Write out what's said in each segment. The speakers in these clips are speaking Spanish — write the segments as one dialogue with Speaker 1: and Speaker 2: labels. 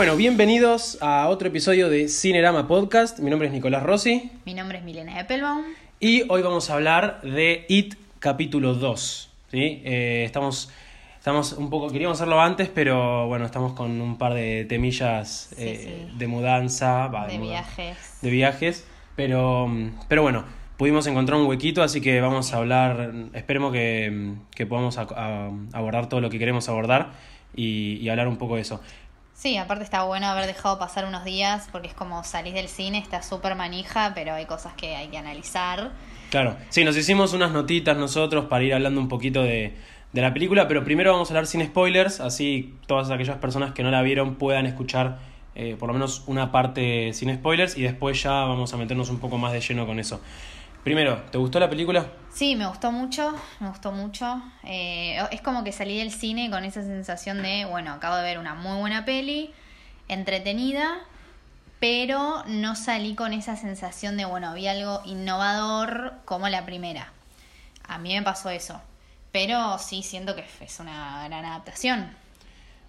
Speaker 1: Bueno, bienvenidos a otro episodio de Cinerama Podcast. Mi nombre es Nicolás Rossi
Speaker 2: Mi nombre es Milena Eppelbaum.
Speaker 1: y hoy vamos a hablar de It capítulo 2. ¿sí? Eh, estamos, estamos un poco, queríamos hacerlo antes, pero bueno, estamos con un par de temillas
Speaker 2: Sí,
Speaker 1: eh,
Speaker 2: sí.
Speaker 1: de mudanza,
Speaker 2: De viajes.
Speaker 1: de viajes, pero, pero bueno, pudimos encontrar un huequito, así que vamos a hablar, esperemos que, que podamos a- a- abordar todo lo que queremos abordar y, y hablar un poco de eso.
Speaker 2: Sí, aparte está bueno haber dejado pasar unos días porque es como salís del cine, está súper manija, pero hay cosas que hay que analizar.
Speaker 1: Claro, sí, nos hicimos unas notitas nosotros para ir hablando un poquito de, de la película, pero primero vamos a hablar sin spoilers, así todas aquellas personas que no la vieron puedan escuchar eh, por lo menos una parte sin spoilers y después ya vamos a meternos un poco más de lleno con eso. Primero, ¿te gustó la película?
Speaker 2: Sí, me gustó mucho, me gustó mucho. Eh, es como que salí del cine con esa sensación de, bueno, acabo de ver una muy buena peli, entretenida, pero no salí con esa sensación de, bueno, vi algo innovador como la primera. A mí me pasó eso, pero sí siento que es una gran adaptación.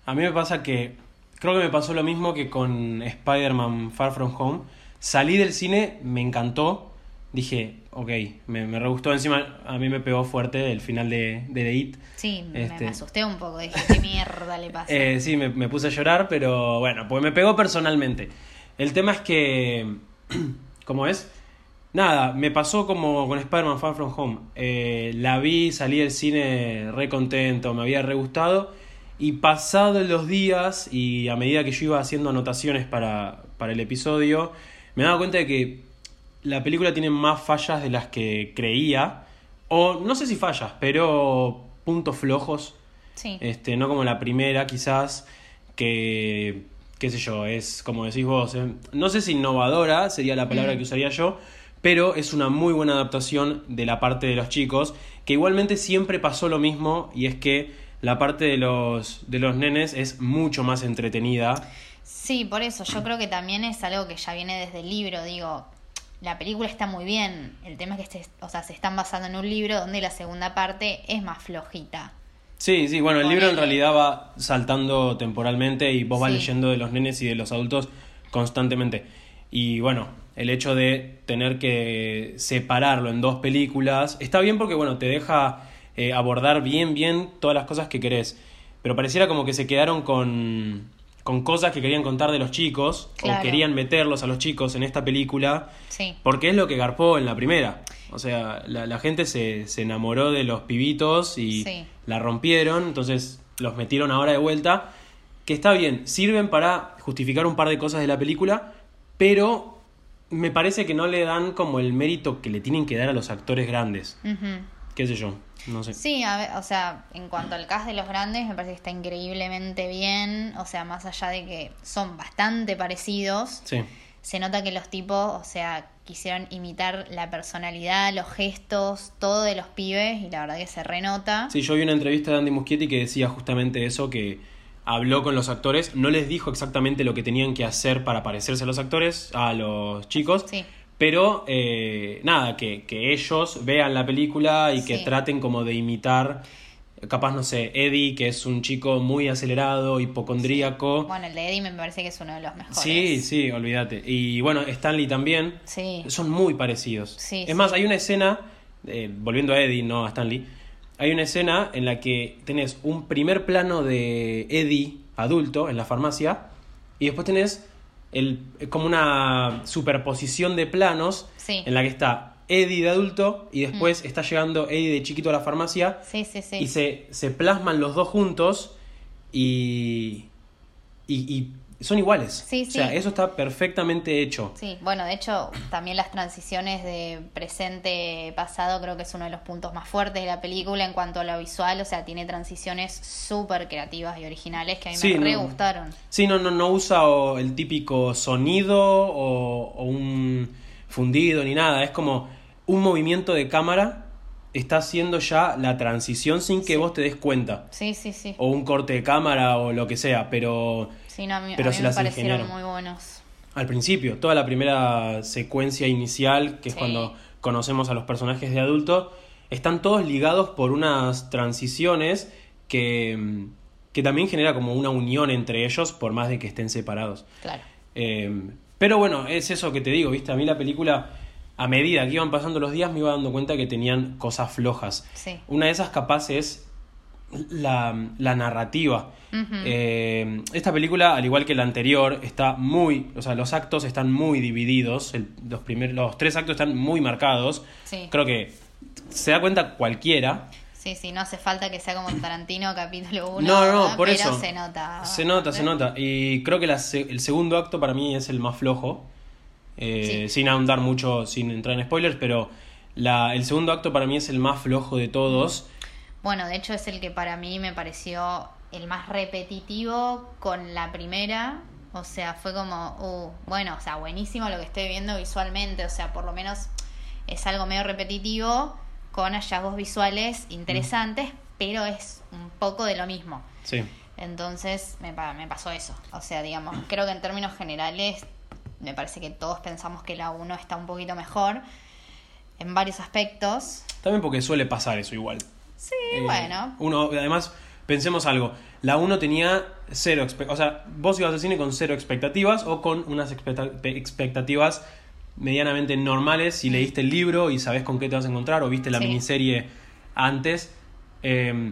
Speaker 1: A mí me pasa que creo que me pasó lo mismo que con Spider-Man Far From Home. Salí del cine, me encantó, dije, ok, me, me re gustó. Encima a mí me pegó fuerte el final de, de The It.
Speaker 2: Sí, me-
Speaker 1: Este.
Speaker 2: me asusté un poco, dije, ¿qué mierda le pasa?
Speaker 1: Eh, sí, me, me puse a llorar, pero bueno, pues me pegó personalmente. El tema es que, ¿cómo es? Nada, me pasó como con Spider-Man Far From Home. Eh, la vi, salí del cine re contento, me había re gustado. Y pasados los días y a medida que yo iba haciendo anotaciones para, para el episodio, me daba cuenta de que la película tiene más fallas de las que creía. O no sé si fallas, pero puntos flojos.
Speaker 2: sí.
Speaker 1: Este, no como la primera, quizás, que, qué sé yo, es como decís vos, eh, no sé si innovadora sería la palabra
Speaker 2: Mm.
Speaker 1: que usaría yo, pero es una muy buena adaptación de la parte de los chicos, que igualmente siempre pasó lo mismo, y es que la parte de los, de los nenes es mucho más entretenida.
Speaker 2: Sí, por eso yo creo que también es algo que ya viene desde el libro, digo, la película está muy bien, el tema es que se, o sea, se están basando en un libro donde la segunda parte es más flojita.
Speaker 1: Sí, sí, bueno, el libro en realidad va saltando temporalmente y vos vas leyendo de los nenes y de los adultos constantemente. Y bueno, el hecho de tener que separarlo en dos películas está bien porque, bueno, te deja eh, abordar bien, bien todas las cosas que querés. Pero pareciera como que se quedaron con, con cosas que querían contar de los chicos o querían meterlos a los chicos en esta película
Speaker 2: Sí,
Speaker 1: porque es lo que garpó en la primera. O sea, la, la gente se, se enamoró de los pibitos y
Speaker 2: Sí.
Speaker 1: la rompieron, entonces los metieron ahora de vuelta. Que está bien, sirven para justificar un par de cosas de la película, pero me parece que no le dan como el mérito que le tienen que dar a los actores grandes. ¿Qué sé yo? No sé.
Speaker 2: Sí, a ver, o sea, en cuanto al cast de los grandes, me parece que está increíblemente bien, o sea, más allá de que son bastante parecidos,
Speaker 1: Sí.
Speaker 2: se nota que los tipos, o sea, quisieron imitar la personalidad, los gestos, todo de los pibes, y la verdad que se renota.
Speaker 1: Sí, yo vi una entrevista de Andy Muschietti que decía justamente eso, que habló con los actores, no les dijo exactamente lo que tenían que hacer para parecerse a los actores, a los chicos,
Speaker 2: Sí.
Speaker 1: Pero eh, nada, que, que ellos vean la película y que traten como de imitar, capaz, no sé, Eddie, que es un chico muy acelerado, hipocondríaco.
Speaker 2: Bueno, el de Eddie me parece que es uno de los mejores.
Speaker 1: Sí, sí, olvídate. Y bueno, Stanley también.
Speaker 2: Sí.
Speaker 1: Son muy parecidos.
Speaker 2: Sí,
Speaker 1: es más, hay una escena, eh, volviendo a Eddie, no a Stanley, hay una escena en la que tenés un primer plano de Eddie adulto en la farmacia y después tenés el, como una superposición de planos
Speaker 2: Sí.
Speaker 1: en la que está Eddie de adulto y después está llegando Eddie de chiquito a la farmacia
Speaker 2: Sí, sí, sí.
Speaker 1: y se, se plasman los dos juntos y, y, y son iguales.
Speaker 2: Sí,
Speaker 1: O sea,
Speaker 2: sí.
Speaker 1: eso está perfectamente hecho.
Speaker 2: Sí, bueno, de hecho, también las transiciones de presente-pasado creo que es uno de los puntos más fuertes de la película en cuanto a lo visual, o sea, tiene transiciones súper creativas y originales que a mí
Speaker 1: Sí,
Speaker 2: me re
Speaker 1: no.
Speaker 2: gustaron.
Speaker 1: Sí, no, no, no usa o el típico sonido o, o un fundido ni nada. Es como un movimiento de cámara está haciendo ya la transición sin que
Speaker 2: Sí.
Speaker 1: vos te des cuenta.
Speaker 2: Sí, sí, sí.
Speaker 1: O un corte de cámara o lo que sea, pero
Speaker 2: Sí, no, a mí,
Speaker 1: pero
Speaker 2: a mí
Speaker 1: se
Speaker 2: me
Speaker 1: las
Speaker 2: parecieron
Speaker 1: ingeniaron.
Speaker 2: muy buenos.
Speaker 1: al principio, toda la primera secuencia inicial, que es cuando conocemos a los personajes de adulto, están todos ligados por unas transiciones que, mm, que también genera como una unión entre ellos, por más de que estén separados.
Speaker 2: Claro.
Speaker 1: Eh, pero bueno, es eso que te digo, ¿viste? A mí la película, a medida que iban pasando los días, me iba dando cuenta que tenían cosas flojas.
Speaker 2: Sí.
Speaker 1: Una de esas capaz es la, la narrativa. Eh, esta película, al igual que la anterior, está muy, o sea, los actos están muy divididos. El- los, primeros, los tres actos están muy marcados.
Speaker 2: Sí.
Speaker 1: Creo que se da cuenta cualquiera.
Speaker 2: Sí, sí, no hace falta que sea como Tarantino capítulo 1.
Speaker 1: No, no, por
Speaker 2: pero
Speaker 1: eso.
Speaker 2: se nota.
Speaker 1: Se nota, se nota. Y creo que la el segundo acto para mí es el más flojo. Eh,
Speaker 2: Sí.
Speaker 1: Sin ahondar mucho, sin entrar en spoilers, pero la, el segundo acto para mí es el más flojo de todos.
Speaker 2: Bueno, de hecho es el que para mí me pareció el más repetitivo con la primera. O sea, fue como, uh, bueno, o sea, buenísimo lo que estoy viendo visualmente. O sea, por lo menos es algo medio repetitivo con hallazgos visuales interesantes, pero es un poco de lo mismo.
Speaker 1: Sí.
Speaker 2: Entonces me, me pasó eso. O sea, digamos, creo que en términos generales me parece que todos pensamos que la 1 está un poquito mejor en varios aspectos.
Speaker 1: También porque suele pasar eso igual.
Speaker 2: Sí,
Speaker 1: Eh,
Speaker 2: bueno.
Speaker 1: Uno, además, pensemos algo. La 1 tenía cero O sea, vos ibas al cine con cero expectativas o con unas expecta- pe- expectativas medianamente normales si leíste el libro y sabés con qué te vas a encontrar o viste la
Speaker 2: Sí.
Speaker 1: miniserie antes. Eh,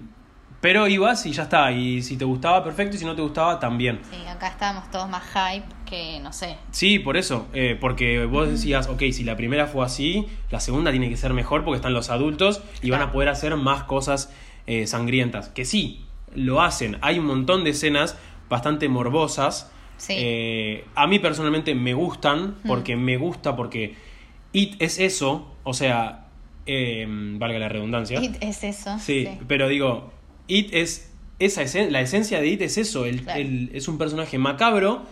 Speaker 1: pero ibas y ya está. Y si te gustaba, perfecto. Y si no te gustaba, también.
Speaker 2: Sí, acá estábamos todos más hype que, no sé.
Speaker 1: Sí, por eso. eh, porque vos decías, ok, si la primera fue así, la segunda tiene que ser mejor porque están los adultos y van a poder hacer más cosas eh, sangrientas. Que sí, lo hacen. Hay un montón de escenas bastante morbosas.
Speaker 2: Sí.
Speaker 1: Eh, a mí personalmente me gustan porque me gusta porque It es eso, o sea, eh, valga la redundancia.
Speaker 2: It es eso.
Speaker 1: Sí, pero digo, It es. Esa esen- la esencia de It es eso. El,
Speaker 2: Claro.
Speaker 1: el- es un personaje macabro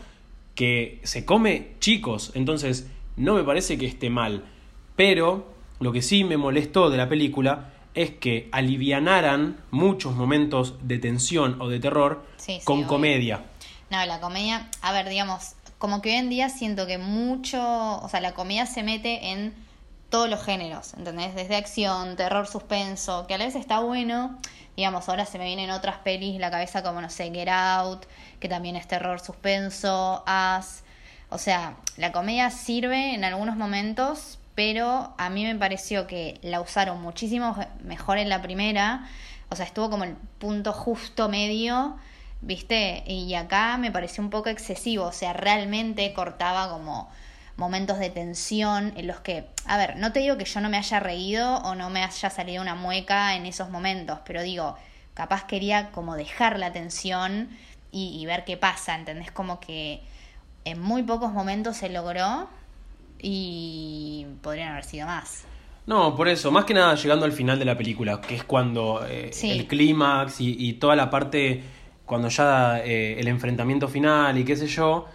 Speaker 1: que se come chicos. Entonces, no me parece que esté mal. Pero lo que sí me molestó de la película es que alivianaran muchos momentos de tensión o de terror
Speaker 2: Sí, sí,
Speaker 1: con
Speaker 2: obvio.
Speaker 1: comedia.
Speaker 2: No, la comedia, a ver, digamos, como que hoy en día siento que mucho, o sea, la comedia se mete en todos los géneros, ¿entendés? Desde acción, terror, suspenso, que a la vez está bueno. Digamos, ahora se me vienen otras pelis la cabeza como, no sé, Get Out, que también es terror, suspenso, As. O sea, la comedia sirve en algunos momentos, pero a mí me pareció que la usaron muchísimo mejor en la primera. O sea, estuvo como el punto justo medio, ¿viste? Y acá me pareció un poco excesivo. O sea, realmente cortaba como momentos de tensión en los que, a ver, no te digo que yo no me haya reído o no me haya salido una mueca en esos momentos, pero digo, capaz quería como dejar la tensión y, y ver qué pasa, ¿entendés? Como que en muy pocos momentos se logró y podrían haber sido más.
Speaker 1: No, por eso, más que nada llegando al final de la película, que es cuando eh,
Speaker 2: Sí.
Speaker 1: el clímax y, y toda la parte, cuando ya eh, el enfrentamiento final y qué sé yo,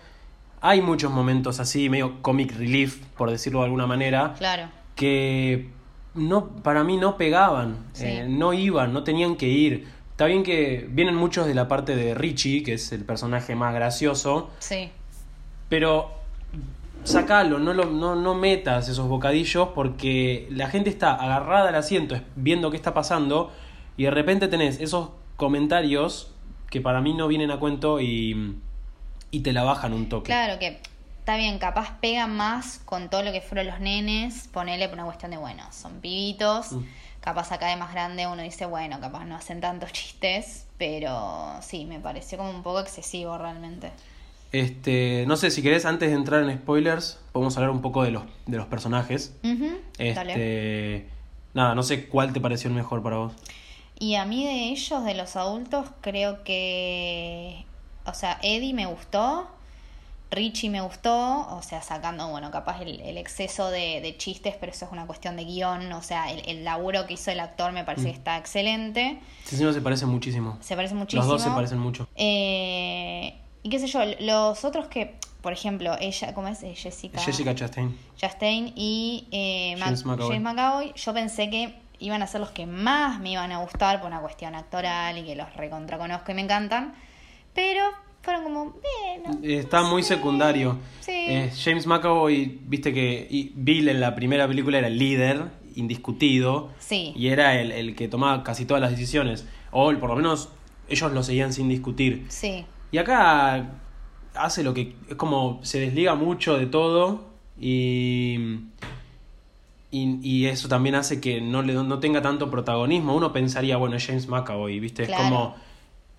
Speaker 1: hay muchos momentos así, medio comic relief, por decirlo de alguna manera,
Speaker 2: Claro.
Speaker 1: que no, para mí no pegaban,
Speaker 2: Sí.
Speaker 1: eh, no iban, no tenían que ir. Está bien que vienen muchos de la parte de Richie, que es el personaje más gracioso,
Speaker 2: Sí.
Speaker 1: pero sacalo, no, lo, no, no metas esos bocadillos porque la gente está agarrada al asiento viendo qué está pasando y de repente tenés esos comentarios que para mí no vienen a cuento y, y te la bajan un toque.
Speaker 2: Claro que está bien, capaz pegan más con todo lo que fueron los nenes, ponele por una cuestión de, bueno, son pibitos,
Speaker 1: Mm.
Speaker 2: capaz acá de más grande uno dice, bueno, capaz no hacen tantos chistes, pero sí, me pareció como un poco excesivo realmente.
Speaker 1: Este, no sé, si querés, antes de entrar en spoilers, podemos hablar un poco de los, de los personajes.
Speaker 2: Ujú, Dale.
Speaker 1: Este, nada, no sé cuál te pareció el mejor para vos.
Speaker 2: Y a mí de ellos, de los adultos, creo que, o sea, Eddie me gustó, Richie me gustó, o sea, sacando, bueno, capaz el, el exceso de, de chistes, pero eso es una cuestión de guion, o sea, el, el laburo que hizo el actor me parece que está excelente,
Speaker 1: Sí, sí, no se parecen muchísimo.
Speaker 2: se parece muchísimo.
Speaker 1: Los dos se parecen mucho.
Speaker 2: Eh, y qué sé yo, los otros que, por ejemplo, ella, ¿cómo es? Eh, Jessica.
Speaker 1: Jessica Chastain.
Speaker 2: Chastain y eh, Mac-
Speaker 1: James McAvoy.
Speaker 2: James McAvoy, yo pensé que iban a ser los que más me iban a gustar por una cuestión actoral y que los recontra conozco y me encantan, pero fueron como, bueno,
Speaker 1: Está muy secundario.
Speaker 2: Sí.
Speaker 1: Eh, James McAvoy, viste que y Bill en la primera película era el líder, indiscutido.
Speaker 2: Sí.
Speaker 1: Y era el, el que tomaba casi todas las decisiones. O por lo menos ellos lo seguían sin discutir.
Speaker 2: Sí.
Speaker 1: Y acá hace lo que. Es como se desliga mucho de todo y. Y, y eso también hace que no, le, no tenga tanto protagonismo. Uno pensaría, bueno, es James McAvoy, ¿viste?
Speaker 2: Claro.
Speaker 1: Es como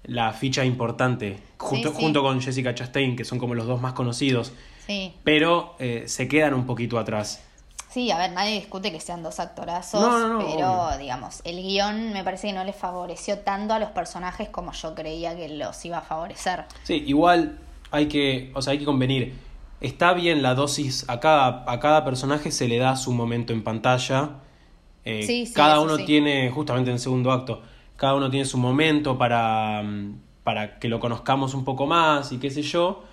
Speaker 1: la ficha importante, junto,
Speaker 2: sí.
Speaker 1: junto con Jessica Chastain, que son como los dos más conocidos.
Speaker 2: Sí.
Speaker 1: Pero eh, se quedan un poquito atrás.
Speaker 2: Sí, a ver, nadie discute que sean dos actorazos,
Speaker 1: No, no, no,
Speaker 2: pero
Speaker 1: obvio.
Speaker 2: digamos, el guion me parece que no le favoreció tanto a los personajes como yo creía que los iba a favorecer.
Speaker 1: Sí, igual hay que, o sea, hay que convenir. Está bien la dosis, a cada, a cada personaje se le da su momento en pantalla. Eh,
Speaker 2: Sí, sí,
Speaker 1: cada uno tiene, justamente en el segundo acto, cada uno tiene su momento para, mm, para que lo conozcamos un poco más y qué sé yo.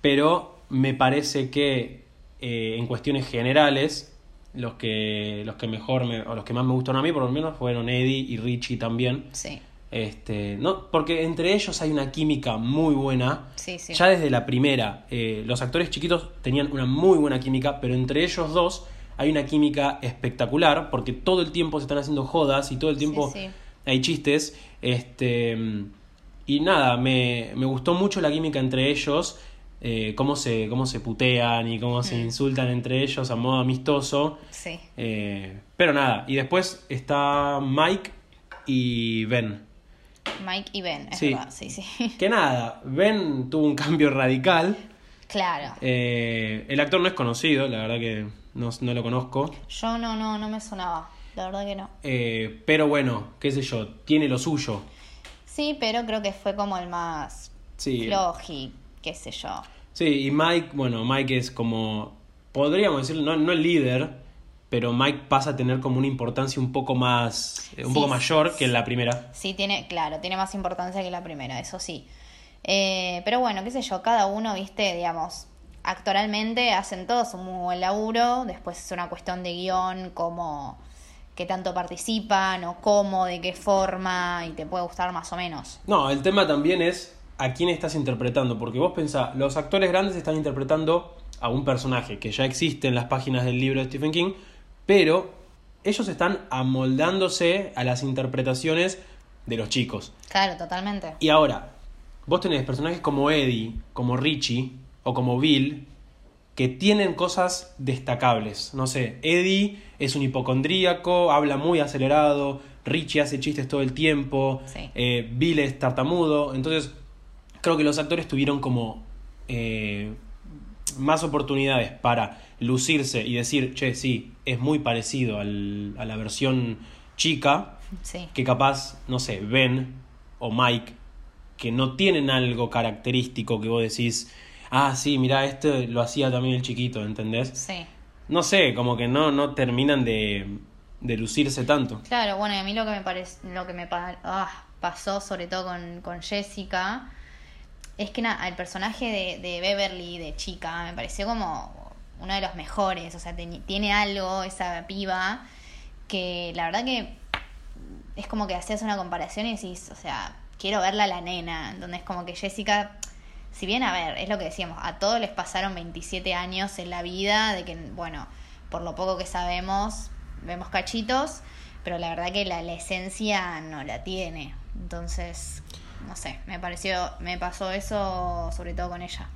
Speaker 1: Pero me parece que eh, en cuestiones generales, los que, los que mejor me, o los que más me gustaron a mí, por lo menos, fueron Eddie y Richie también.
Speaker 2: Sí,
Speaker 1: Este, no, porque entre ellos hay una química muy buena.
Speaker 2: sí, sí.
Speaker 1: Ya desde la primera, eh, los actores chiquitos tenían una muy buena química, pero entre ellos dos hay una química espectacular, porque todo el tiempo se están haciendo jodas y todo el tiempo
Speaker 2: sí.
Speaker 1: Hay chistes. Este, y nada, me, me gustó mucho la química entre ellos, eh, cómo, se, cómo se putean y cómo se
Speaker 2: Mm.
Speaker 1: insultan entre ellos a modo amistoso.
Speaker 2: Sí.
Speaker 1: Eh, pero nada, y después está Mike y Ben.
Speaker 2: Mike y Ben, es
Speaker 1: Sí.
Speaker 2: verdad, sí, sí.
Speaker 1: Que nada, Ben tuvo un cambio radical.
Speaker 2: claro.
Speaker 1: Eh, el actor no es conocido, la verdad que no, no lo conozco.
Speaker 2: Yo no, no, no me sonaba. La verdad que no.
Speaker 1: Eh, pero bueno, qué sé yo, tiene lo suyo.
Speaker 2: Sí, pero creo que fue como el más
Speaker 1: Sí.
Speaker 2: floji, qué sé yo.
Speaker 1: Sí, y Mike, bueno, Mike es como, podríamos decir, no, no el líder, pero Mike pasa a tener como una importancia un poco más, eh, un
Speaker 2: Sí.
Speaker 1: poco mayor que en la primera.
Speaker 2: Sí, tiene, claro, tiene más importancia que la primera, eso sí. Eh, pero bueno, qué sé yo, cada uno, viste, digamos, actoralmente hacen todos un muy buen laburo, después es una cuestión de guion, cómo, qué tanto participan, o cómo, de qué forma, y te puede gustar más o menos.
Speaker 1: No, el tema también es a quién estás interpretando, porque vos pensás, los actores grandes están interpretando a un personaje que ya existe en las páginas del libro de Stephen King, pero ellos están amoldándose a las interpretaciones de los chicos.
Speaker 2: Claro, totalmente.
Speaker 1: Y ahora, vos tenés personajes como Eddie, como Richie o como Bill, que tienen cosas destacables. No sé, Eddie es un hipocondríaco, habla muy acelerado, Richie hace chistes todo el tiempo,
Speaker 2: Sí.
Speaker 1: eh, Bill es tartamudo. Entonces, creo que los actores tuvieron como eh, más oportunidades para lucirse y decir, che, sí, es muy parecido al- a la versión chica
Speaker 2: Sí.
Speaker 1: que capaz, no sé, Ben o Mike, que no tienen algo característico que vos decís, ah, sí, mira, este lo hacía también el chiquito, ¿entendés?
Speaker 2: Sí.
Speaker 1: No sé, como que no, no terminan de, de lucirse tanto.
Speaker 2: Claro, bueno, y a mí lo que me parece, lo que me pa- ah, pasó, sobre todo con, con Jessica, es que nada, el personaje de, de Beverly, de chica, me pareció como uno de los mejores. O sea, tiene algo, esa piba, que la verdad que es como que hacías una comparación y decís, o sea, quiero verla a la nena. Donde es como que Jessica, si bien, a ver, es lo que decíamos, a todos les pasaron 27 años en la vida, de que, bueno, por lo poco que sabemos, vemos cachitos, pero la verdad que la, la esencia no la tiene. Entonces, no sé, me pareció, me pasó eso sobre todo con ella.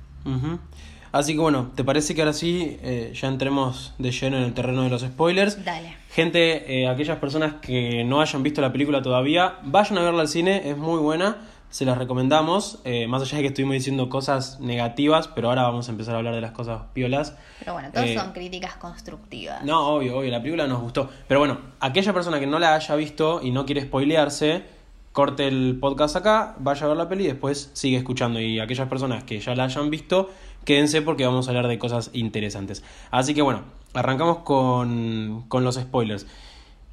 Speaker 1: Así que bueno, ¿te parece que ahora sí eh, ya entremos de lleno en el terreno de los spoilers?
Speaker 2: Dale.
Speaker 1: Gente, eh, aquellas personas que no hayan visto la película todavía, vayan a verla al cine, es muy buena, se las recomendamos, eh, más allá de que estuvimos diciendo cosas negativas, pero ahora vamos a empezar a hablar de las cosas piolas.
Speaker 2: Pero bueno, todos
Speaker 1: Eh,
Speaker 2: son críticas constructivas.
Speaker 1: No, obvio, obvio, la película nos gustó. Pero bueno, aquella persona que no la haya visto y no quiere spoilearse, corte el podcast acá, vaya a ver la peli y después sigue escuchando. Y aquellas personas que ya la hayan visto, quédense porque vamos a hablar de cosas interesantes. Así que bueno, arrancamos con, con los spoilers.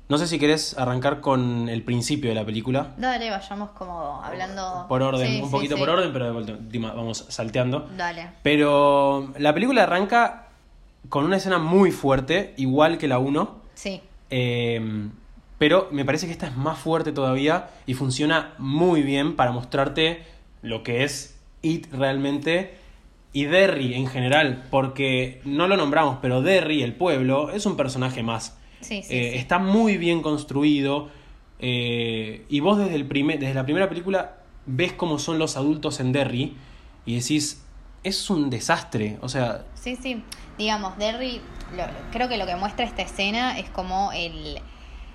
Speaker 1: No sé si querés arrancar con el principio de la película.
Speaker 2: Dale, vayamos como hablando.
Speaker 1: Por orden,
Speaker 2: Sí,
Speaker 1: un poquito
Speaker 2: sí.
Speaker 1: por orden, pero de vuelta, encima vamos salteando.
Speaker 2: Dale.
Speaker 1: Pero la película arranca con una escena muy fuerte, igual que la 1.
Speaker 2: Sí,
Speaker 1: Eh, pero me parece que esta es más fuerte todavía y funciona muy bien para mostrarte lo que es It realmente y Derry en general, porque no lo nombramos, pero Derry, el pueblo, es un personaje más.
Speaker 2: Sí, sí.
Speaker 1: Eh,
Speaker 2: sí.
Speaker 1: Está muy bien construido eh, y vos desde, el primer, desde la primera película ves cómo son los adultos en Derry y decís, es un desastre. O sea,
Speaker 2: Sí, sí. Digamos, Derry, lo- creo que lo que muestra esta escena es como el,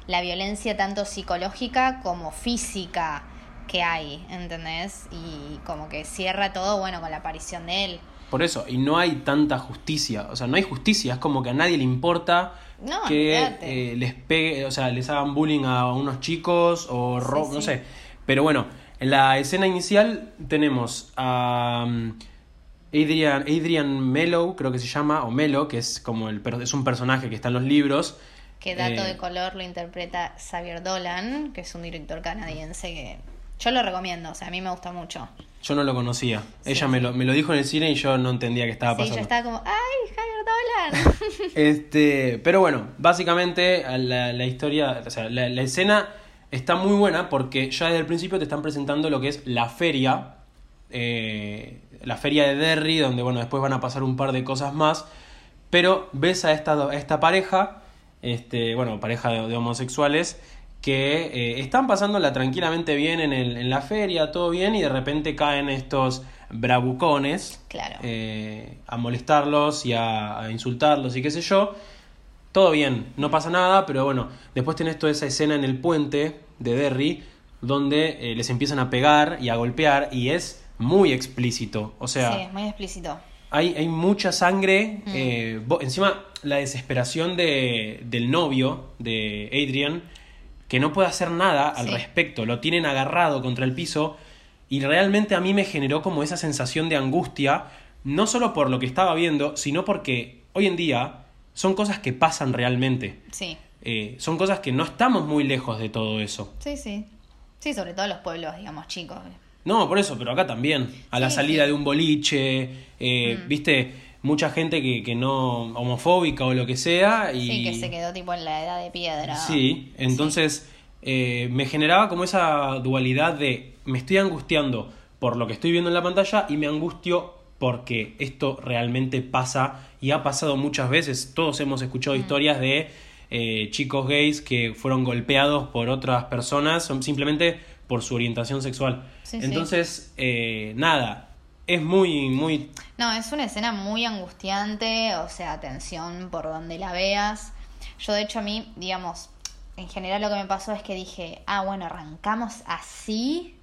Speaker 2: la violencia tanto psicológica como física que hay, ¿entendés? Y como que cierra todo, bueno, con la aparición de él.
Speaker 1: por eso, y no hay tanta justicia. O sea, no hay justicia, es como que a nadie le importa
Speaker 2: No,
Speaker 1: que eh, les pegue, o sea, les hagan bullying a unos chicos o ro-
Speaker 2: Sí,
Speaker 1: no
Speaker 2: sí.
Speaker 1: sé. Pero bueno, en la escena inicial tenemos a um, Adrian, Adrian Mello, creo que se llama, o Melo, que es como el es un personaje que está en los libros.
Speaker 2: Que dato
Speaker 1: Eh,
Speaker 2: de color lo interpreta Xavier Dolan, que es un director canadiense que yo lo recomiendo, o sea, a mí me gusta mucho.
Speaker 1: Yo no lo conocía.
Speaker 2: Sí,
Speaker 1: Ella me lo, me lo dijo en el cine y yo no entendía qué estaba
Speaker 2: Sí,
Speaker 1: pasando.
Speaker 2: yo estaba como, ¡ay, Xavier Dolan!
Speaker 1: Este, pero bueno, básicamente la, la historia, o sea, la, la escena está muy buena porque ya desde el principio te están presentando lo que es la feria, eh, la feria de Derry, donde bueno, después van a pasar un par de cosas más, pero ves a esta, a esta pareja, este, bueno, pareja de, de homosexuales, que eh, están pasándola tranquilamente bien en, el, en la feria, todo bien, y de repente caen estos bravucones
Speaker 2: Claro.
Speaker 1: eh, a molestarlos y a, a insultarlos y qué sé yo. Todo bien, no pasa nada, pero bueno, después tenés toda esa escena en el puente de Derry donde eh, les empiezan a pegar y a golpear y es muy explícito. O sea,
Speaker 2: sí, muy explícito.
Speaker 1: hay, hay mucha sangre.
Speaker 2: Mm.
Speaker 1: eh, bo- encima, la desesperación de, del novio de Adrian, que no puede hacer nada al
Speaker 2: Sí.
Speaker 1: respecto. Lo tienen agarrado contra el piso. Y realmente a mí me generó como esa sensación de angustia, no solo por lo que estaba viendo, sino porque hoy en día son cosas que pasan realmente.
Speaker 2: Sí,
Speaker 1: Eh, son cosas que no estamos muy lejos de todo eso.
Speaker 2: sí, sí. Sí, sobre todo los pueblos, digamos, chicos.
Speaker 1: No, por eso, pero acá también. A la
Speaker 2: Sí,
Speaker 1: salida
Speaker 2: sí.
Speaker 1: de un boliche, eh,
Speaker 2: Mm.
Speaker 1: viste, mucha gente que, que no, homofóbica o lo que sea. Y...
Speaker 2: Sí, que se quedó tipo en la edad de piedra.
Speaker 1: Sí, entonces eh, me generaba como esa dualidad de me estoy angustiando por lo que estoy viendo en la pantalla y me angustio porque esto realmente pasa y ha pasado muchas veces. Todos hemos escuchado
Speaker 2: Mm.
Speaker 1: historias de eh, chicos gays que fueron golpeados por otras personas son- simplemente por su orientación sexual.
Speaker 2: Sí, sí.
Speaker 1: Entonces, eh, nada, es muy, muy...
Speaker 2: No, es una escena muy angustiante, o sea, atención por donde la veas. Yo, de hecho, a mí, digamos, en general lo que me pasó es que dije, ah, bueno, arrancamos así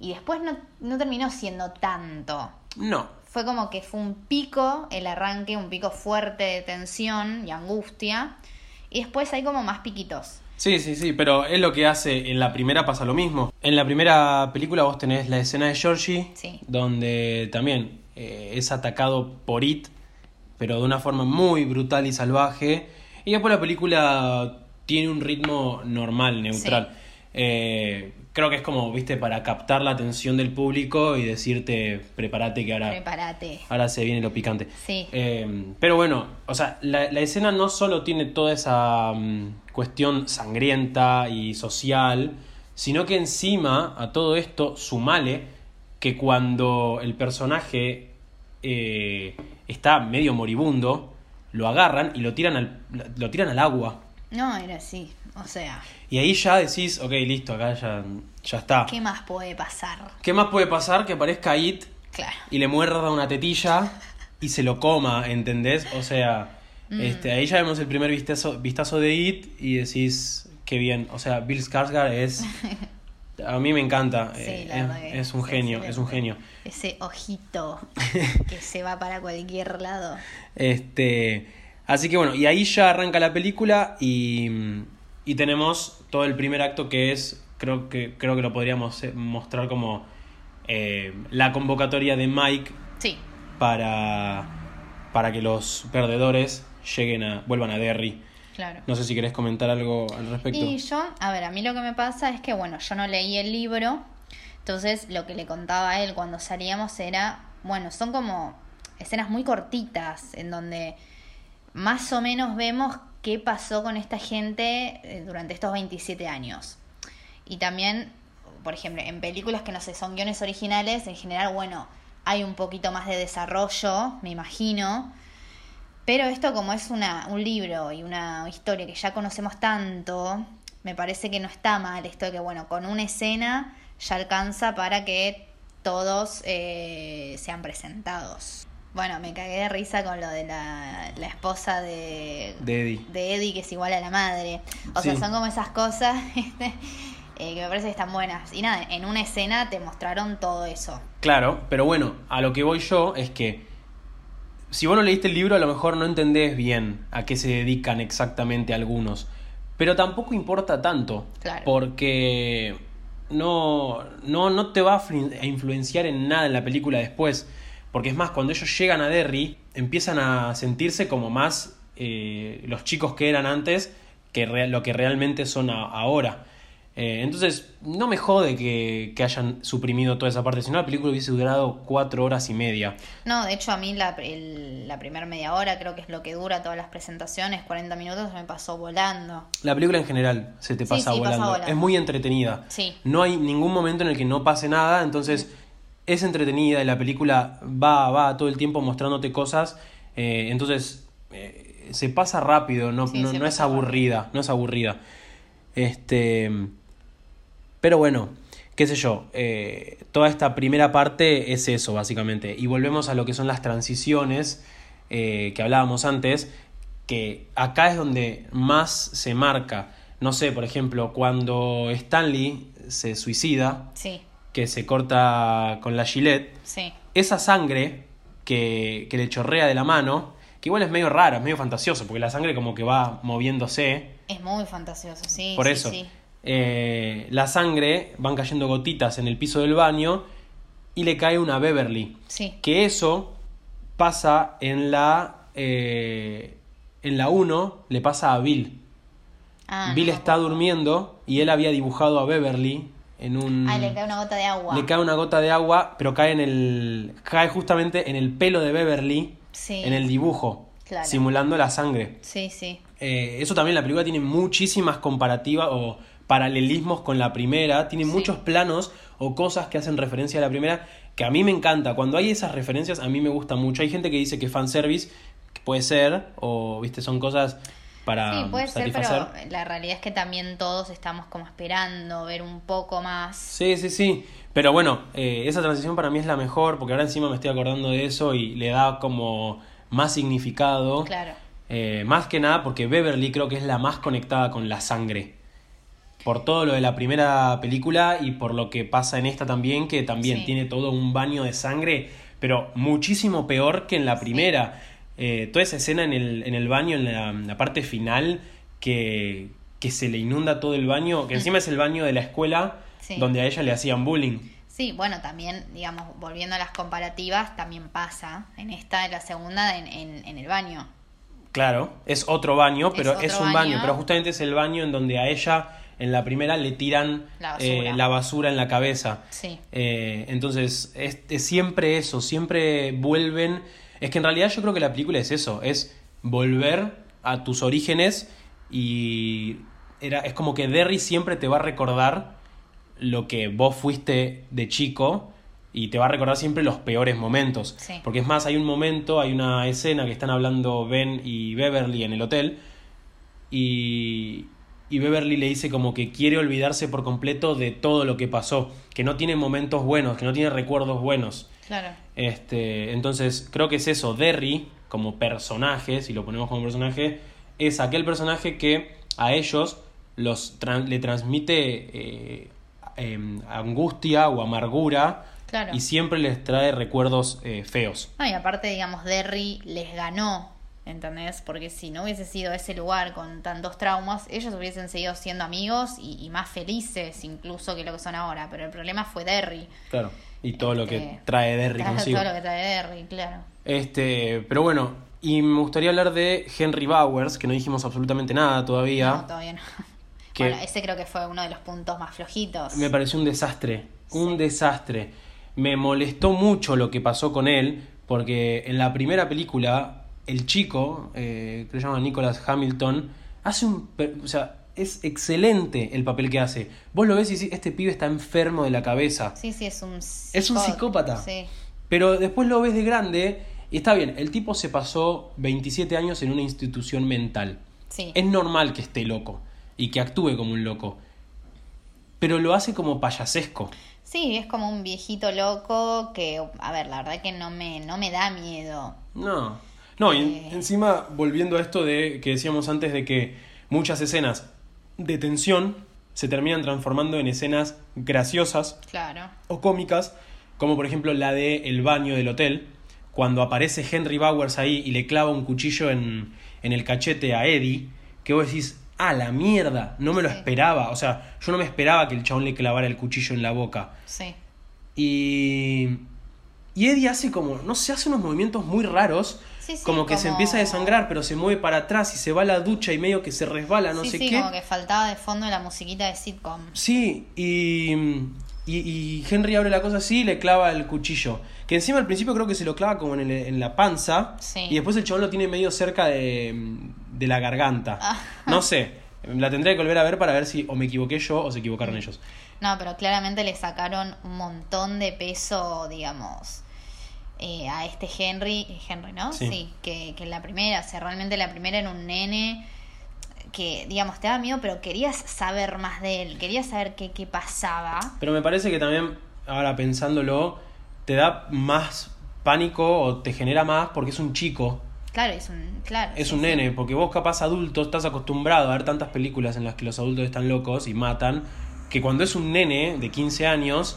Speaker 2: y después no, no terminó siendo tanto.
Speaker 1: No,
Speaker 2: Fue como que fue un pico el arranque, un pico fuerte de tensión y angustia. Y después hay como más piquitos.
Speaker 1: Sí, sí, sí, pero es lo que hace, en la primera pasa lo mismo. En la primera película vos tenés la escena de Georgie,
Speaker 2: Sí.
Speaker 1: donde también eh, es atacado por It, pero de una forma muy brutal y salvaje. Y después la película tiene un ritmo normal, neutral. Eh, creo que es como, viste, para captar la atención del público y decirte, prepárate que ahora,
Speaker 2: Prepárate.
Speaker 1: ahora se viene lo picante.
Speaker 2: Sí.
Speaker 1: Eh, pero bueno, o sea, la, la escena no solo tiene toda esa mm, cuestión sangrienta y social, sino que encima a todo esto sumale que cuando el personaje eh, está medio moribundo, lo agarran y lo tiran al, lo tiran al agua.
Speaker 2: No, era así. O sea,
Speaker 1: Y ahí ya decís, ok, listo, acá ya, ya está.
Speaker 2: ¿qué más puede pasar?
Speaker 1: ¿Qué más puede pasar? Que aparezca It
Speaker 2: Claro.
Speaker 1: y le muerda una tetilla y se lo coma, ¿entendés? O sea,
Speaker 2: Mm.
Speaker 1: este, ahí ya vemos el primer vistazo, vistazo de It y decís, qué bien. O sea, Bill Skarsgård es... A mí me encanta.
Speaker 2: Sí,
Speaker 1: eh,
Speaker 2: la
Speaker 1: es, es un genio, es un genio.
Speaker 2: Ese ojito que se va para cualquier lado.
Speaker 1: Este, así que bueno, y ahí ya arranca la película y, y tenemos todo el primer acto que es, creo que, creo que lo podríamos eh, mostrar como eh, la convocatoria de Mike
Speaker 2: Sí.
Speaker 1: para, para que los perdedores lleguen a, vuelvan a Derry.
Speaker 2: Claro.
Speaker 1: No sé si querés comentar algo al respecto.
Speaker 2: Y yo, a ver, a mí lo que me pasa es que, bueno, yo no leí el libro, entonces lo que le contaba a él cuando salíamos era, bueno, son como escenas muy cortitas en donde más o menos vemos qué pasó con esta gente eh, durante estos 27 años. Y también, por ejemplo, en películas que no sé, son guiones originales, en general, bueno, hay un poquito más de desarrollo, me imagino. Pero esto como es una, un libro y una historia que ya conocemos tanto, me parece que no está mal esto de que, bueno, con una escena ya alcanza para que todos eh, sean presentados. Bueno, me cagué de risa con lo de la, la esposa de,
Speaker 1: De Eddie.
Speaker 2: de Eddie, que es igual a la madre. O sea, son como esas cosas ¿viste? Eh, que me parece que están buenas. Y nada, en una escena te mostraron todo eso.
Speaker 1: Claro, pero bueno, a lo que voy yo es que si vos no leíste el libro, a lo mejor no entendés bien a qué se dedican exactamente algunos. Pero tampoco importa tanto.
Speaker 2: Claro.
Speaker 1: Porque no, no, no te va a influenciar en nada en la película después. Porque es más, cuando ellos llegan a Derry, empiezan a sentirse como más eh, los chicos que eran antes que lo que realmente son ahora. Eh, entonces, no me jode que, que hayan suprimido toda esa parte. Si no, la película hubiese durado cuatro horas y media.
Speaker 2: No, de hecho a mí la, el- la primera media hora creo que es lo que dura todas las presentaciones, 40 minutos me pasó volando.
Speaker 1: La película en general se te pasa,
Speaker 2: sí,
Speaker 1: volando.
Speaker 2: volando.
Speaker 1: Es muy entretenida.
Speaker 2: Sí.
Speaker 1: No hay ningún momento en el que no pase nada, entonces es entretenida y la película va, va todo el tiempo mostrándote cosas. eh, entonces eh, se pasa rápido, no,
Speaker 2: Sí,
Speaker 1: no, no es
Speaker 2: rápido.
Speaker 1: aburrida, no es aburrida. Este, pero bueno, qué sé yo, eh, toda esta primera parte es eso básicamente. Y volvemos a lo que son las transiciones que hablábamos antes, que acá es donde más se marca. No sé, por ejemplo, cuando Stanley se suicida,
Speaker 2: Sí,
Speaker 1: que se corta con la gilet,
Speaker 2: sí.
Speaker 1: esa sangre que, que le chorrea de la mano, que igual es medio rara, es medio fantasioso, porque la sangre como que va moviéndose.
Speaker 2: Es muy fantasioso, sí.
Speaker 1: Por
Speaker 2: sí,
Speaker 1: eso,
Speaker 2: sí.
Speaker 1: eh, la sangre van cayendo gotitas en el piso del baño y le cae una Beverly.
Speaker 2: Sí,
Speaker 1: Que eso pasa en la eh, en la 1, le pasa a Bill.
Speaker 2: Ah,
Speaker 1: Bill
Speaker 2: no.
Speaker 1: está durmiendo y él había dibujado a Beverly en un
Speaker 2: Ah, le cae una gota de agua.
Speaker 1: le cae una gota de agua, pero cae en el cae justamente en el pelo de Beverly
Speaker 2: Sí.
Speaker 1: en el dibujo,
Speaker 2: Claro.
Speaker 1: simulando la sangre.
Speaker 2: Sí, sí.
Speaker 1: Eh, eso también la película tiene muchísimas comparativas o paralelismos con la primera, tiene
Speaker 2: Sí.
Speaker 1: muchos planos o cosas que hacen referencia a la primera que a mí me encanta. Cuando hay esas referencias a mí me gusta mucho. Hay gente que dice que fanservice, puede ser, o viste, son cosas para
Speaker 2: sí, puede ser,
Speaker 1: satisfacer.
Speaker 2: pero la realidad es que también todos estamos como esperando ver un poco más.
Speaker 1: Sí, sí, sí. Pero bueno, eh, esa transición para mí es la mejor, porque ahora encima me estoy acordando de eso y le da como más significado.
Speaker 2: Claro.
Speaker 1: Eh, más que nada porque Beverly creo que es la más conectada con la sangre. Por todo lo de la primera película y por lo que pasa en esta también, que también
Speaker 2: Sí.
Speaker 1: tiene todo un baño de sangre, pero muchísimo peor que en la primera. Eh, toda esa escena en el, en el baño, en la, parte final, que, que se le inunda todo el baño, que encima es el baño de la escuela
Speaker 2: Sí.
Speaker 1: donde a ella le hacían bullying.
Speaker 2: Sí, bueno, también, digamos, volviendo a las comparativas, también pasa en esta, en la segunda, en, en, en el baño.
Speaker 1: Claro, es otro baño, pero es, un baño.
Speaker 2: baño.
Speaker 1: pero justamente es el baño en donde a ella en la primera le tiran
Speaker 2: La basura.
Speaker 1: eh, la basura en la cabeza.
Speaker 2: Sí.
Speaker 1: Eh, entonces, es, es siempre eso, siempre vuelven. Es que en realidad yo creo que la película es eso, es volver a tus orígenes y era, es como que Derry siempre te va a recordar lo que vos fuiste de chico y te va a recordar siempre los peores momentos.
Speaker 2: Sí.
Speaker 1: Porque es más, hay un momento, hay una escena que están hablando Ben y Beverly en el hotel y, y Beverly le dice como que quiere olvidarse por completo de todo lo que pasó, que no tiene momentos buenos, que no tiene recuerdos buenos.
Speaker 2: Claro.
Speaker 1: Este, entonces, creo que es eso. Derry, como personaje, si lo ponemos como personaje, es aquel personaje que a ellos los tran- le transmite eh, em, angustia o amargura
Speaker 2: Claro.
Speaker 1: y siempre les trae recuerdos eh, feos.
Speaker 2: No, y aparte, digamos, Derry les ganó, ¿entendés? Porque si no hubiese sido ese lugar con tantos traumas, ellos hubiesen seguido siendo amigos y, y más felices incluso que lo que son ahora. Pero el problema fue Derry.
Speaker 1: Claro. Y todo lo que
Speaker 2: Este,
Speaker 1: trae Derry consigo.
Speaker 2: Todo lo que trae Derry, claro.
Speaker 1: Este, pero bueno, y me gustaría hablar de Henry Bowers, que no dijimos absolutamente nada todavía.
Speaker 2: No, todavía no.
Speaker 1: Que-
Speaker 2: Bueno, ese creo que fue uno de los puntos más flojitos.
Speaker 1: Me pareció un desastre, un desastre. Me molestó mucho lo que pasó con él, porque en la primera película, el chico, eh, que se llama Nicholas Hamilton, hace un... O sea, es excelente el papel que hace. Vos lo ves y decís, este pibe está enfermo de la cabeza.
Speaker 2: Sí, sí, es un
Speaker 1: Es un
Speaker 2: psicó-
Speaker 1: psicópata.
Speaker 2: Sí.
Speaker 1: Pero después lo ves de grande y está bien, el tipo se pasó 27 años en una institución mental.
Speaker 2: Sí.
Speaker 1: Es normal que esté loco y que actúe como un loco. pero lo hace como payasesco.
Speaker 2: Sí, es como un viejito loco que, a ver, la verdad que no me, no me da miedo.
Speaker 1: No. No, y
Speaker 2: Eh.
Speaker 1: encima, volviendo a esto de que decíamos antes de que muchas escenas de tensión se terminan transformando en escenas graciosas
Speaker 2: Claro.
Speaker 1: o cómicas, como por ejemplo la de El baño del hotel, cuando aparece Henry Bowers ahí y le clava un cuchillo en, en el cachete a Eddie, que vos decís, ah, la mierda, no me lo
Speaker 2: Sí.
Speaker 1: esperaba, o sea, yo no me esperaba que el chabón le clavara el cuchillo en la boca.
Speaker 2: Sí.
Speaker 1: Y, y Eddie hace como, no sé, hace unos movimientos muy raros,
Speaker 2: Sí, sí,
Speaker 1: como que se empieza a desangrar, pero se mueve para atrás y se va a la ducha y medio que se resbala, no
Speaker 2: sí,
Speaker 1: sé
Speaker 2: sí,
Speaker 1: qué.
Speaker 2: como que faltaba de fondo la musiquita de sitcom.
Speaker 1: Sí, y, y, y Henry abre la cosa así y le clava el cuchillo. Que encima al principio creo que se lo clava como en, el- en la panza.
Speaker 2: Sí.
Speaker 1: Y después el chabón lo tiene medio cerca de, de la garganta.
Speaker 2: Ah.
Speaker 1: No sé, la tendré que volver a ver para ver si o me equivoqué yo o se equivocaron ellos.
Speaker 2: No, pero claramente le sacaron un montón de peso, digamos, eh, a este Henry, Henry, ¿no?
Speaker 1: Sí.
Speaker 2: que, que la primera, o sea, realmente la primera era un nene que, digamos, te daba miedo, pero querías saber más de él, querías saber qué, qué pasaba.
Speaker 1: Pero me parece que también, ahora pensándolo, te da más pánico o te genera más porque es un chico.
Speaker 2: Claro, es un, claro.
Speaker 1: Es
Speaker 2: sí,
Speaker 1: un
Speaker 2: sí.
Speaker 1: nene, porque vos capaz adulto estás acostumbrado a ver tantas películas en las que los adultos están locos y matan, que cuando es un nene de 15 años,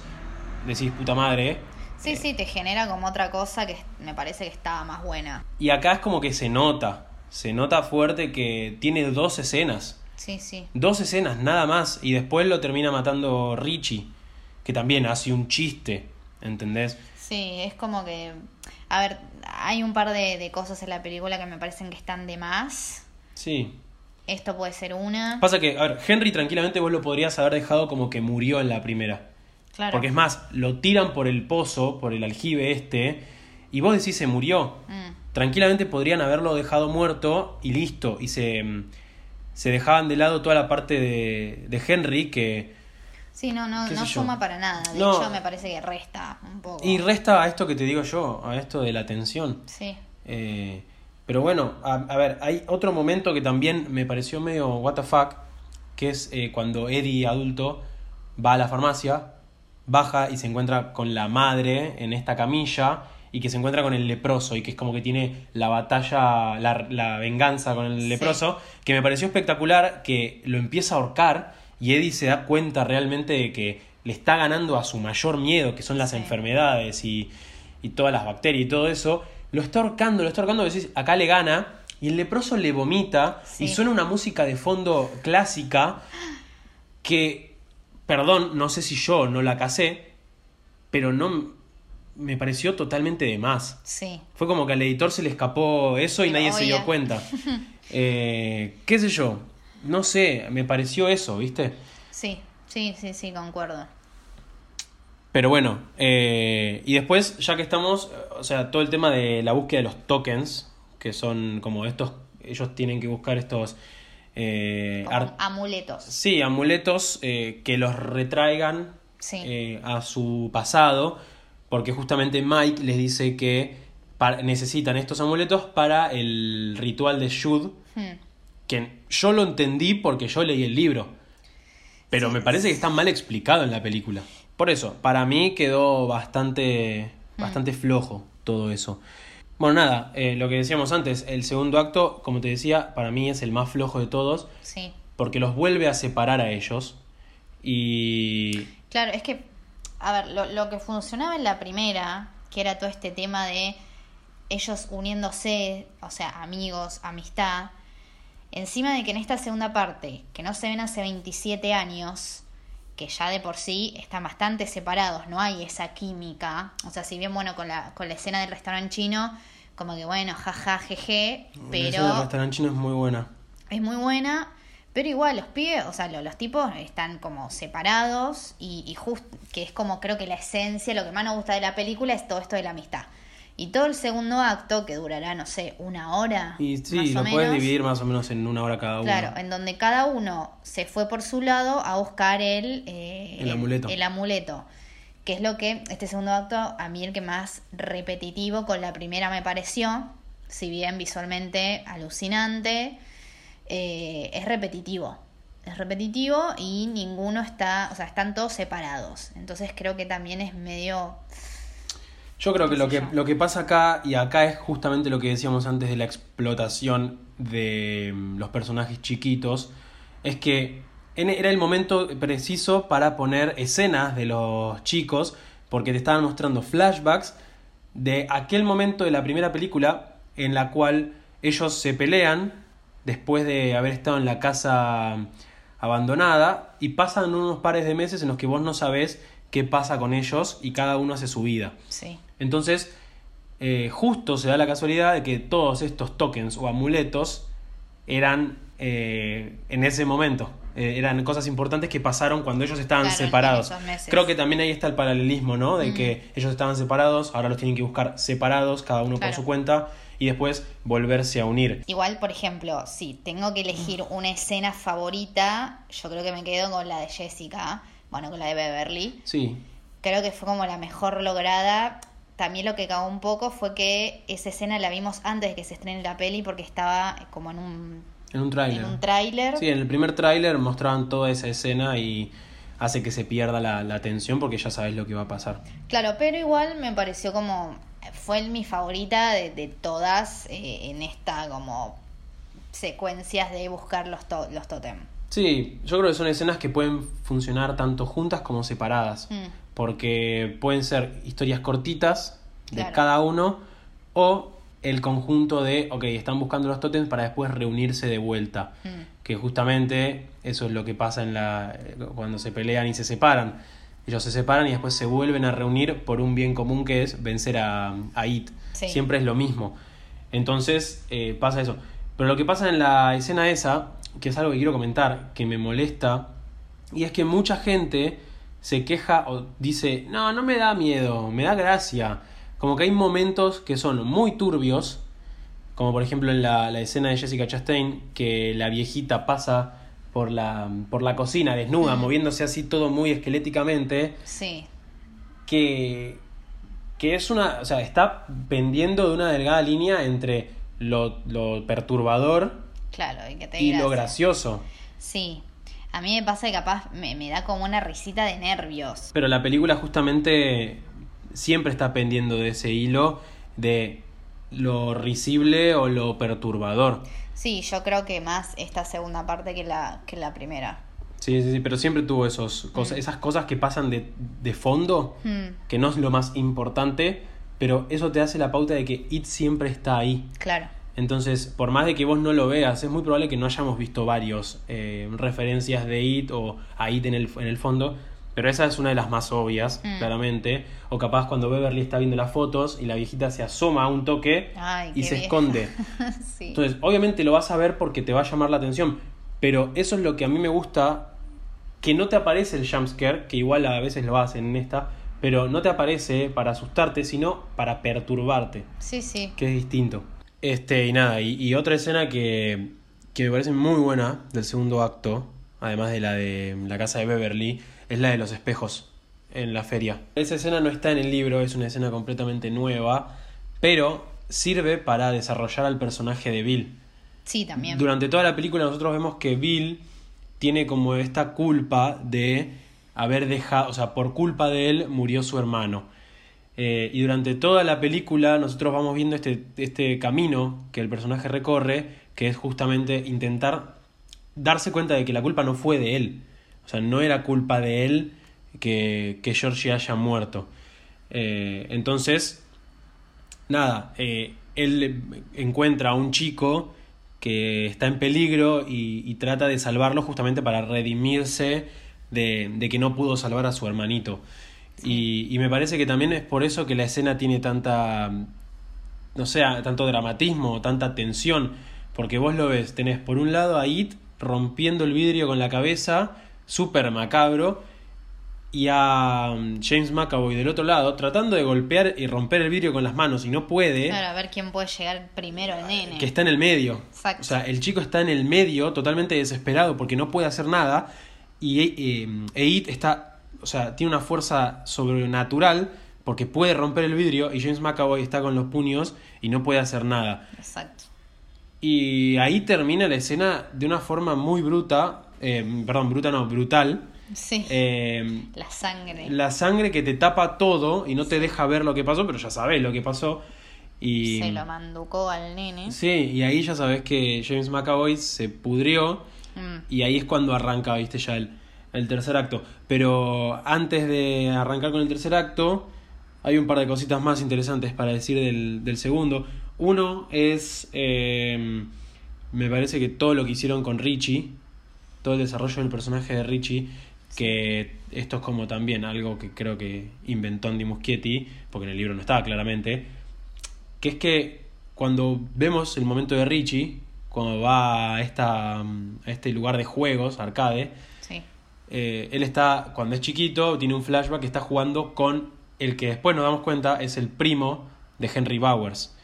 Speaker 1: decís puta madre.
Speaker 2: Sí, sí, te genera como otra cosa que me parece que estaba más buena.
Speaker 1: Y acá es como que se nota, se nota fuerte que tiene dos escenas,
Speaker 2: Sí, sí.
Speaker 1: dos escenas nada más, y después lo termina matando Richie, que también hace un chiste, ¿entendés?
Speaker 2: Sí, es como que. A ver, hay un par de, de cosas en la película que me parecen que están de más.
Speaker 1: Sí.
Speaker 2: Esto puede ser una.
Speaker 1: Pasa que, a ver, Henry tranquilamente vos lo podrías haber dejado como que murió en la primera.
Speaker 2: Claro.
Speaker 1: Porque es más, lo tiran por el pozo, por el aljibe este, y vos decís se murió.
Speaker 2: Mm,
Speaker 1: Tranquilamente podrían haberlo dejado muerto y listo. Y se, mm, se dejaban de lado toda la parte de, de Henry que...
Speaker 2: Sí, no, no,
Speaker 1: ¿Qué
Speaker 2: no
Speaker 1: yo?
Speaker 2: suma para nada. De
Speaker 1: No.
Speaker 2: hecho, me parece que resta un poco.
Speaker 1: Y resta a esto que te digo yo, a esto de la tensión.
Speaker 2: Sí.
Speaker 1: Eh, pero bueno, a, a ver, hay otro momento que también me pareció medio what the fuck, que es eh, cuando Eddie adulto va a la farmacia, baja y se encuentra con la madre en esta camilla y que se encuentra con el leproso y que es como que tiene la batalla, la, la venganza con el
Speaker 2: Sí.
Speaker 1: leproso, que me pareció espectacular que lo empieza a ahorcar y Eddie se da cuenta realmente de que le está ganando a su mayor miedo, que son las
Speaker 2: Sí.
Speaker 1: enfermedades y, y todas las bacterias y todo eso, lo está ahorcando, lo está ahorcando, decís, acá le gana, y el leproso le vomita, y suena una música de fondo clásica que, perdón, no sé si yo no la casé, pero no me pareció totalmente de más.
Speaker 2: Sí.
Speaker 1: Fue como que al editor se le escapó eso y
Speaker 2: Pero
Speaker 1: nadie se dio cuenta. Eh, ¿Qué sé yo? No sé, me pareció eso, ¿viste?
Speaker 2: Sí, sí, sí, sí, concuerdo.
Speaker 1: Pero bueno, eh, y después, ya que estamos, o sea, todo el tema de la búsqueda de los tokens, que son como estos, ellos tienen que buscar estos... eh,
Speaker 2: amuletos.
Speaker 1: sí, amuletos eh, que los retraigan
Speaker 2: Sí.
Speaker 1: eh, a su pasado, porque justamente Mike les dice que necesitan estos amuletos para el ritual de Shud,
Speaker 2: Hmm.
Speaker 1: que yo lo entendí porque yo leí el libro, pero
Speaker 2: Sí.
Speaker 1: me parece que está mal explicado en la película. Por eso, para mí quedó bastante,
Speaker 2: Mm.
Speaker 1: bastante flojo todo eso. Bueno, nada, eh, lo que decíamos antes, el segundo acto, como te decía, para mí es el más flojo de todos,
Speaker 2: Sí.
Speaker 1: porque los vuelve a separar a ellos. Y
Speaker 2: Claro, es que, a ver, lo, lo que funcionaba en la primera, que era todo este tema de ellos uniéndose, o sea, amigos, amistad, encima de que en esta segunda parte, que no se ven hace 27 años, que ya de por sí están bastante separados, no hay esa química, o sea, si bien, bueno, con la, con la escena del restaurante chino, como que bueno, jaja, jeje,
Speaker 1: la escena del
Speaker 2: pero
Speaker 1: restaurante chino es muy buena.
Speaker 2: es muy buena, pero igual los pibes, o sea, lo- los, tipos están como separados y, y just, que es como creo que la esencia, lo que más nos gusta de la película es todo esto de la amistad. Y todo el segundo acto, que durará, no sé, una hora.
Speaker 1: Y sí,
Speaker 2: más
Speaker 1: lo
Speaker 2: o
Speaker 1: puedes
Speaker 2: menos,
Speaker 1: dividir más o menos en una hora cada uno.
Speaker 2: Claro, en donde cada uno se fue por su lado a buscar el, eh,
Speaker 1: El amuleto.
Speaker 2: el amuleto. Que es lo que este segundo acto, a mí el que más repetitivo con la primera me pareció, si bien visualmente alucinante, eh, es repetitivo. es repetitivo y ninguno está, o sea, están todos separados. Entonces creo que también es medio...
Speaker 1: Yo creo que lo, que lo que pasa acá, y acá es justamente lo que decíamos antes de la explotación de mm, los personajes chiquitos, es que era el momento preciso para poner escenas de los chicos, porque te estaban mostrando flashbacks de aquel momento de la primera película en la cual ellos se pelean después de haber estado en la casa abandonada y pasan unos pares de meses en los que vos no sabés qué pasa con ellos y cada uno hace su vida.
Speaker 2: Sí,
Speaker 1: Entonces, eh, justo se da la casualidad de que todos estos tokens o amuletos eran eh, en ese momento. Eh, eran cosas importantes que pasaron cuando ellos estaban
Speaker 2: Claro,
Speaker 1: separados. Creo que también ahí está el paralelismo, ¿no? De
Speaker 2: Mm.
Speaker 1: que ellos estaban separados, ahora los tienen que buscar separados, cada uno
Speaker 2: Claro.
Speaker 1: por su cuenta, y después volverse a unir.
Speaker 2: Igual, por ejemplo, si tengo que elegir una escena favorita, yo creo que me quedo con la de Jessica, bueno, con la de Beverly.
Speaker 1: Sí,
Speaker 2: Creo que fue como la mejor lograda. También lo que cagó un poco fue que esa escena la vimos antes de que se estrene la peli porque estaba como en un,
Speaker 1: en un
Speaker 2: en
Speaker 1: tráiler.
Speaker 2: un tráiler.
Speaker 1: Sí, en el primer tráiler mostraban toda esa escena y hace que se pierda la, la atención porque ya sabes lo que va a pasar.
Speaker 2: Claro, pero igual me pareció como fue mi favorita de, de todas eh, en esta como secuencias de buscar los, to- los totem.
Speaker 1: Sí, yo creo que son escenas que pueden funcionar tanto juntas como separadas.
Speaker 2: Mm.
Speaker 1: Porque pueden ser historias cortitas de
Speaker 2: Claro.
Speaker 1: cada uno o el conjunto de, ok, están buscando los tótems para después reunirse de vuelta.
Speaker 2: Mm.
Speaker 1: Que justamente eso es lo que pasa en la cuando se pelean y se separan. Ellos se separan y después se vuelven a reunir por un bien común que es vencer a, a It.
Speaker 2: Sí.
Speaker 1: Siempre es lo mismo. Entonces eh, pasa eso. Pero lo que pasa en la escena esa, que es algo que quiero comentar, que me molesta, y es que mucha gente se queja o dice, no, no me da miedo, me da gracia. Como que hay momentos que son muy turbios, como por ejemplo en la, la escena de Jessica Chastain, que la viejita pasa por la, por la cocina desnuda,
Speaker 2: Mm.
Speaker 1: moviéndose así todo muy esqueléticamente,
Speaker 2: Sí,
Speaker 1: que, que es una, o sea, está pendiendo de una delgada línea entre lo, lo perturbador
Speaker 2: claro, y que te
Speaker 1: y lo gracioso.
Speaker 2: Sí, a mí me pasa que capaz me, me da como una risita de nervios.
Speaker 1: Pero la película justamente siempre está pendiendo de ese hilo de lo risible o lo perturbador.
Speaker 2: Sí, yo creo que más esta segunda parte que la, que la primera.
Speaker 1: Sí, sí, sí, pero siempre tuvo esos cosas, esas cosas que pasan de, de fondo,
Speaker 2: Mm,
Speaker 1: que no es lo más importante, pero eso te hace la pauta de que It siempre está ahí.
Speaker 2: claro.
Speaker 1: Entonces, por más de que vos no lo veas, es muy probable que no hayamos visto varios eh, referencias de It o a It en el, en el fondo, pero esa es una de las más obvias,
Speaker 2: Mm.
Speaker 1: claramente. O capaz cuando Beverly está viendo las fotos y la viejita se asoma a un toque
Speaker 2: Ay,
Speaker 1: y se
Speaker 2: vieja.
Speaker 1: esconde.
Speaker 2: sí.
Speaker 1: Entonces, obviamente lo vas a ver porque te va a llamar la atención, pero eso es lo que a mí me gusta, que no te aparece el jumpscare, que igual a veces lo hacen en esta, pero no te aparece para asustarte, sino para perturbarte
Speaker 2: sí, sí.
Speaker 1: que es distinto. Este, y nada, y, y otra escena que, que me parece muy buena del segundo acto, además de la de la casa de Beverly, es la de los espejos en la feria. Esa escena no está en el libro, es una escena completamente nueva, pero sirve para desarrollar al personaje de Bill.
Speaker 2: Sí, también.
Speaker 1: Durante toda la película nosotros vemos que Bill tiene como esta culpa de haber dejado, o sea, por culpa de él murió su hermano. Eh, y durante toda la película nosotros vamos viendo este, este camino que el personaje recorre, que es justamente intentar darse cuenta de que la culpa no fue de él. O sea, no era culpa de él que, que Georgie haya muerto. Eh, entonces, nada, eh, él encuentra a un chico que está en peligro y, y trata de salvarlo justamente para redimirse de, de que no pudo salvar a su hermanito. Y, y me parece que también es por eso que la escena tiene tanta, no sé, tanto dramatismo, tanta tensión, porque vos lo ves, tenés por un lado a It rompiendo el vidrio con la cabeza, súper macabro, y a um, James McAvoy del otro lado tratando de golpear y romper el vidrio con las manos y no puede,
Speaker 2: Claro, a ver quién puede llegar primero, el nene.
Speaker 1: que está en el medio.
Speaker 2: Exacto.
Speaker 1: O sea, el chico está en el medio, totalmente desesperado porque no puede hacer nada. Y eh, e It está, o sea, tiene una fuerza sobrenatural porque puede romper el vidrio y James McAvoy está con los puños y no puede hacer nada.
Speaker 2: Exacto.
Speaker 1: Y ahí termina la escena de una forma muy bruta eh, perdón, bruta no, brutal.
Speaker 2: Sí.
Speaker 1: Eh,
Speaker 2: la sangre.
Speaker 1: la sangre que te tapa todo y no te deja ver lo que pasó, pero ya sabes lo que pasó. Y,
Speaker 2: Se lo manducó al nene.
Speaker 1: Sí, y ahí ya sabes que James McAvoy se pudrió
Speaker 2: Mm,
Speaker 1: y ahí es cuando arranca, viste, ya el, el tercer acto. Pero antes de arrancar con el tercer acto, hay un par de cositas más interesantes para decir del, del segundo. Uno es, eh, me parece que todo lo que hicieron con Richie, todo el desarrollo del personaje de Richie, que esto es como también algo que creo que inventó Andy Muschietti, porque en el libro no estaba claramente, que es que cuando vemos el momento de Richie, cuando va a, esta, a este lugar de juegos, arcade. Eh, él está, cuando es chiquito, tiene un flashback que está jugando con el que después nos damos cuenta es el primo de Henry Bowers.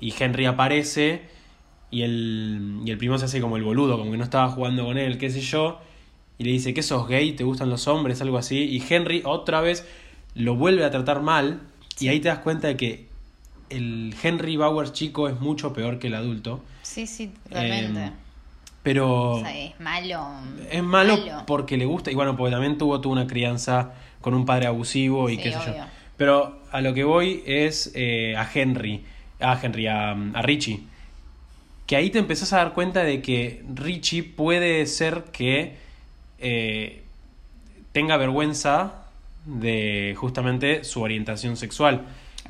Speaker 1: Y Henry aparece y el, y el primo se hace como el boludo, como que no estaba jugando con él, qué sé yo. Y le dice, ¿qué sos gay? ¿Te gustan los hombres? Algo así. Y Henry otra vez lo vuelve a tratar mal. Y ahí te das cuenta de que el Henry Bowers chico es mucho peor que el adulto.
Speaker 2: Sí, sí, totalmente.
Speaker 1: Eh, Pero...
Speaker 2: o sea, es malo.
Speaker 1: Es malo, porque le gusta, y bueno, porque también tuvo, tuvo una crianza con un padre abusivo y
Speaker 2: Sí,
Speaker 1: qué sé yo. Pero a lo que voy es eh, a Henry, a Henry, a, a Richie. Que ahí te empezás a dar cuenta de que Richie puede ser que eh, tenga vergüenza de justamente su orientación sexual.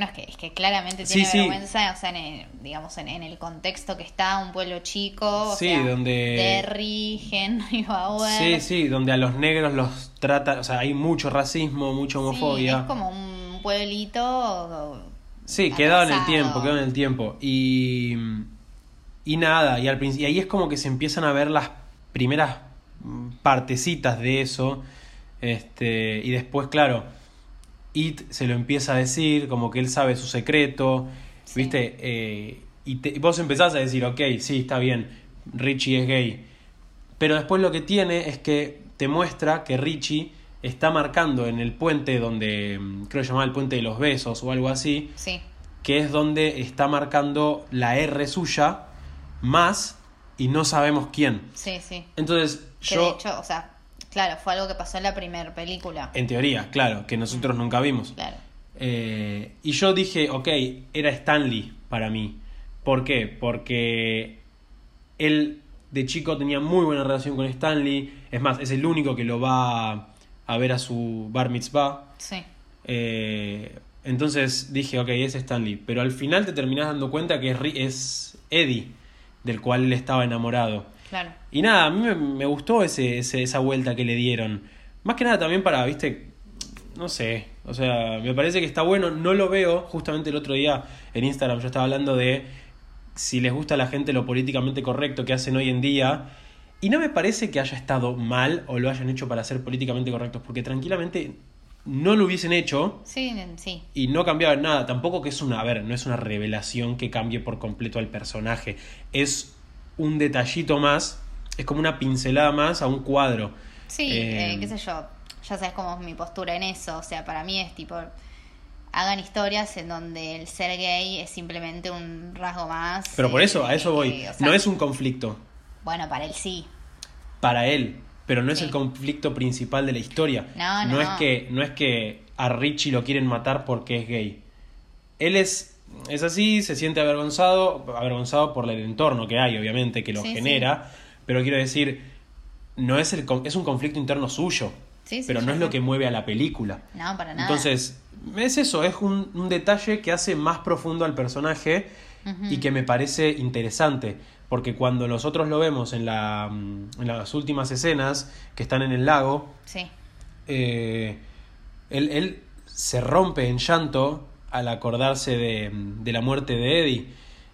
Speaker 2: No, es que, es que claramente tiene
Speaker 1: sí.
Speaker 2: vergüenza, o sea, en el- digamos, en, en el contexto que está, un pueblo chico, o
Speaker 1: Sí,
Speaker 2: sea,
Speaker 1: donde-
Speaker 2: Terry, Henry Bauer.
Speaker 1: Sí, sí, donde a los negros los trata, o sea, hay mucho racismo, mucha homofobia.
Speaker 2: es como un pueblito.
Speaker 1: Sí, quedado en el
Speaker 2: atrasado.
Speaker 1: tiempo, quedado en el tiempo. Y, y nada, y, al princi- y ahí es como que se empiezan a ver las primeras mm, partecitas de eso. Este, y después, claro, It se lo empieza a decir, como que él sabe su secreto,
Speaker 2: Sí.
Speaker 1: ¿viste? Eh, y, te- vos empezás a decir, ok, sí, está bien, Richie es gay. Pero después lo que tiene es que te muestra que Richie está marcando en el puente donde, mm, creo que se llamaba el puente de los besos o algo así,
Speaker 2: Sí,
Speaker 1: que es donde está marcando la R suya más y no sabemos quién.
Speaker 2: sí, sí.
Speaker 1: Entonces,
Speaker 2: Que
Speaker 1: yo,
Speaker 2: de hecho, o sea, claro, fue algo que pasó en la primera película.
Speaker 1: en teoría, claro, que nosotros nunca vimos.
Speaker 2: Claro.
Speaker 1: Eh, y yo dije, ok, era Stanley para mí. ¿Por qué? Porque él de chico tenía muy buena relación con Stanley. Es más, es el único que lo va a ver a su bar mitzvah.
Speaker 2: Sí,
Speaker 1: Eh, entonces dije, ok, es Stanley. Pero al final te terminás dando cuenta que es, es Eddie, del cual él estaba enamorado.
Speaker 2: Claro.
Speaker 1: Y nada, a mí me, me gustó ese, ese- esa vuelta que le dieron. Más que nada también para, viste, no sé, o sea, me parece que está bueno. No lo veo, justamente el otro día en Instagram yo estaba hablando de si les gusta a la gente lo políticamente correcto que hacen hoy en día. Y no me parece que haya estado mal o lo hayan hecho para ser políticamente correctos, porque tranquilamente no lo hubiesen hecho
Speaker 2: Sí, sí.
Speaker 1: y no cambiaba nada. Tampoco que es una, a ver, no es una revelación que cambie por completo al personaje. Es un detallito más, es como una pincelada más a un cuadro.
Speaker 2: Sí,
Speaker 1: Eh,
Speaker 2: eh, qué sé yo, ya sabes cómo es mi postura en eso, o sea, para mí es tipo, hagan historias en donde el ser gay es simplemente un rasgo más.
Speaker 1: Pero por
Speaker 2: eh,
Speaker 1: eso, a eso
Speaker 2: eh,
Speaker 1: voy.
Speaker 2: o sea,
Speaker 1: No es un conflicto
Speaker 2: Bueno, para él sí.
Speaker 1: para él, pero no es
Speaker 2: Sí.
Speaker 1: el conflicto principal de la historia.
Speaker 2: No, no.
Speaker 1: es que no es que a Richie lo quieren matar porque es gay. Él es es así, se siente avergonzado, avergonzado por el entorno que hay, obviamente, que lo
Speaker 2: Sí,
Speaker 1: genera, pero quiero decir, no es el es un conflicto interno suyo,
Speaker 2: Sí,
Speaker 1: pero no es lo que mueve a la película.
Speaker 2: No, para nada.
Speaker 1: Entonces, es eso, es un, un detalle que hace más profundo al personaje y que me parece interesante. Porque cuando nosotros lo vemos en, la, mm, en las últimas escenas que están en el lago,
Speaker 2: Sí,
Speaker 1: eh, él, él se rompe en llanto al acordarse de, de la muerte de Eddie.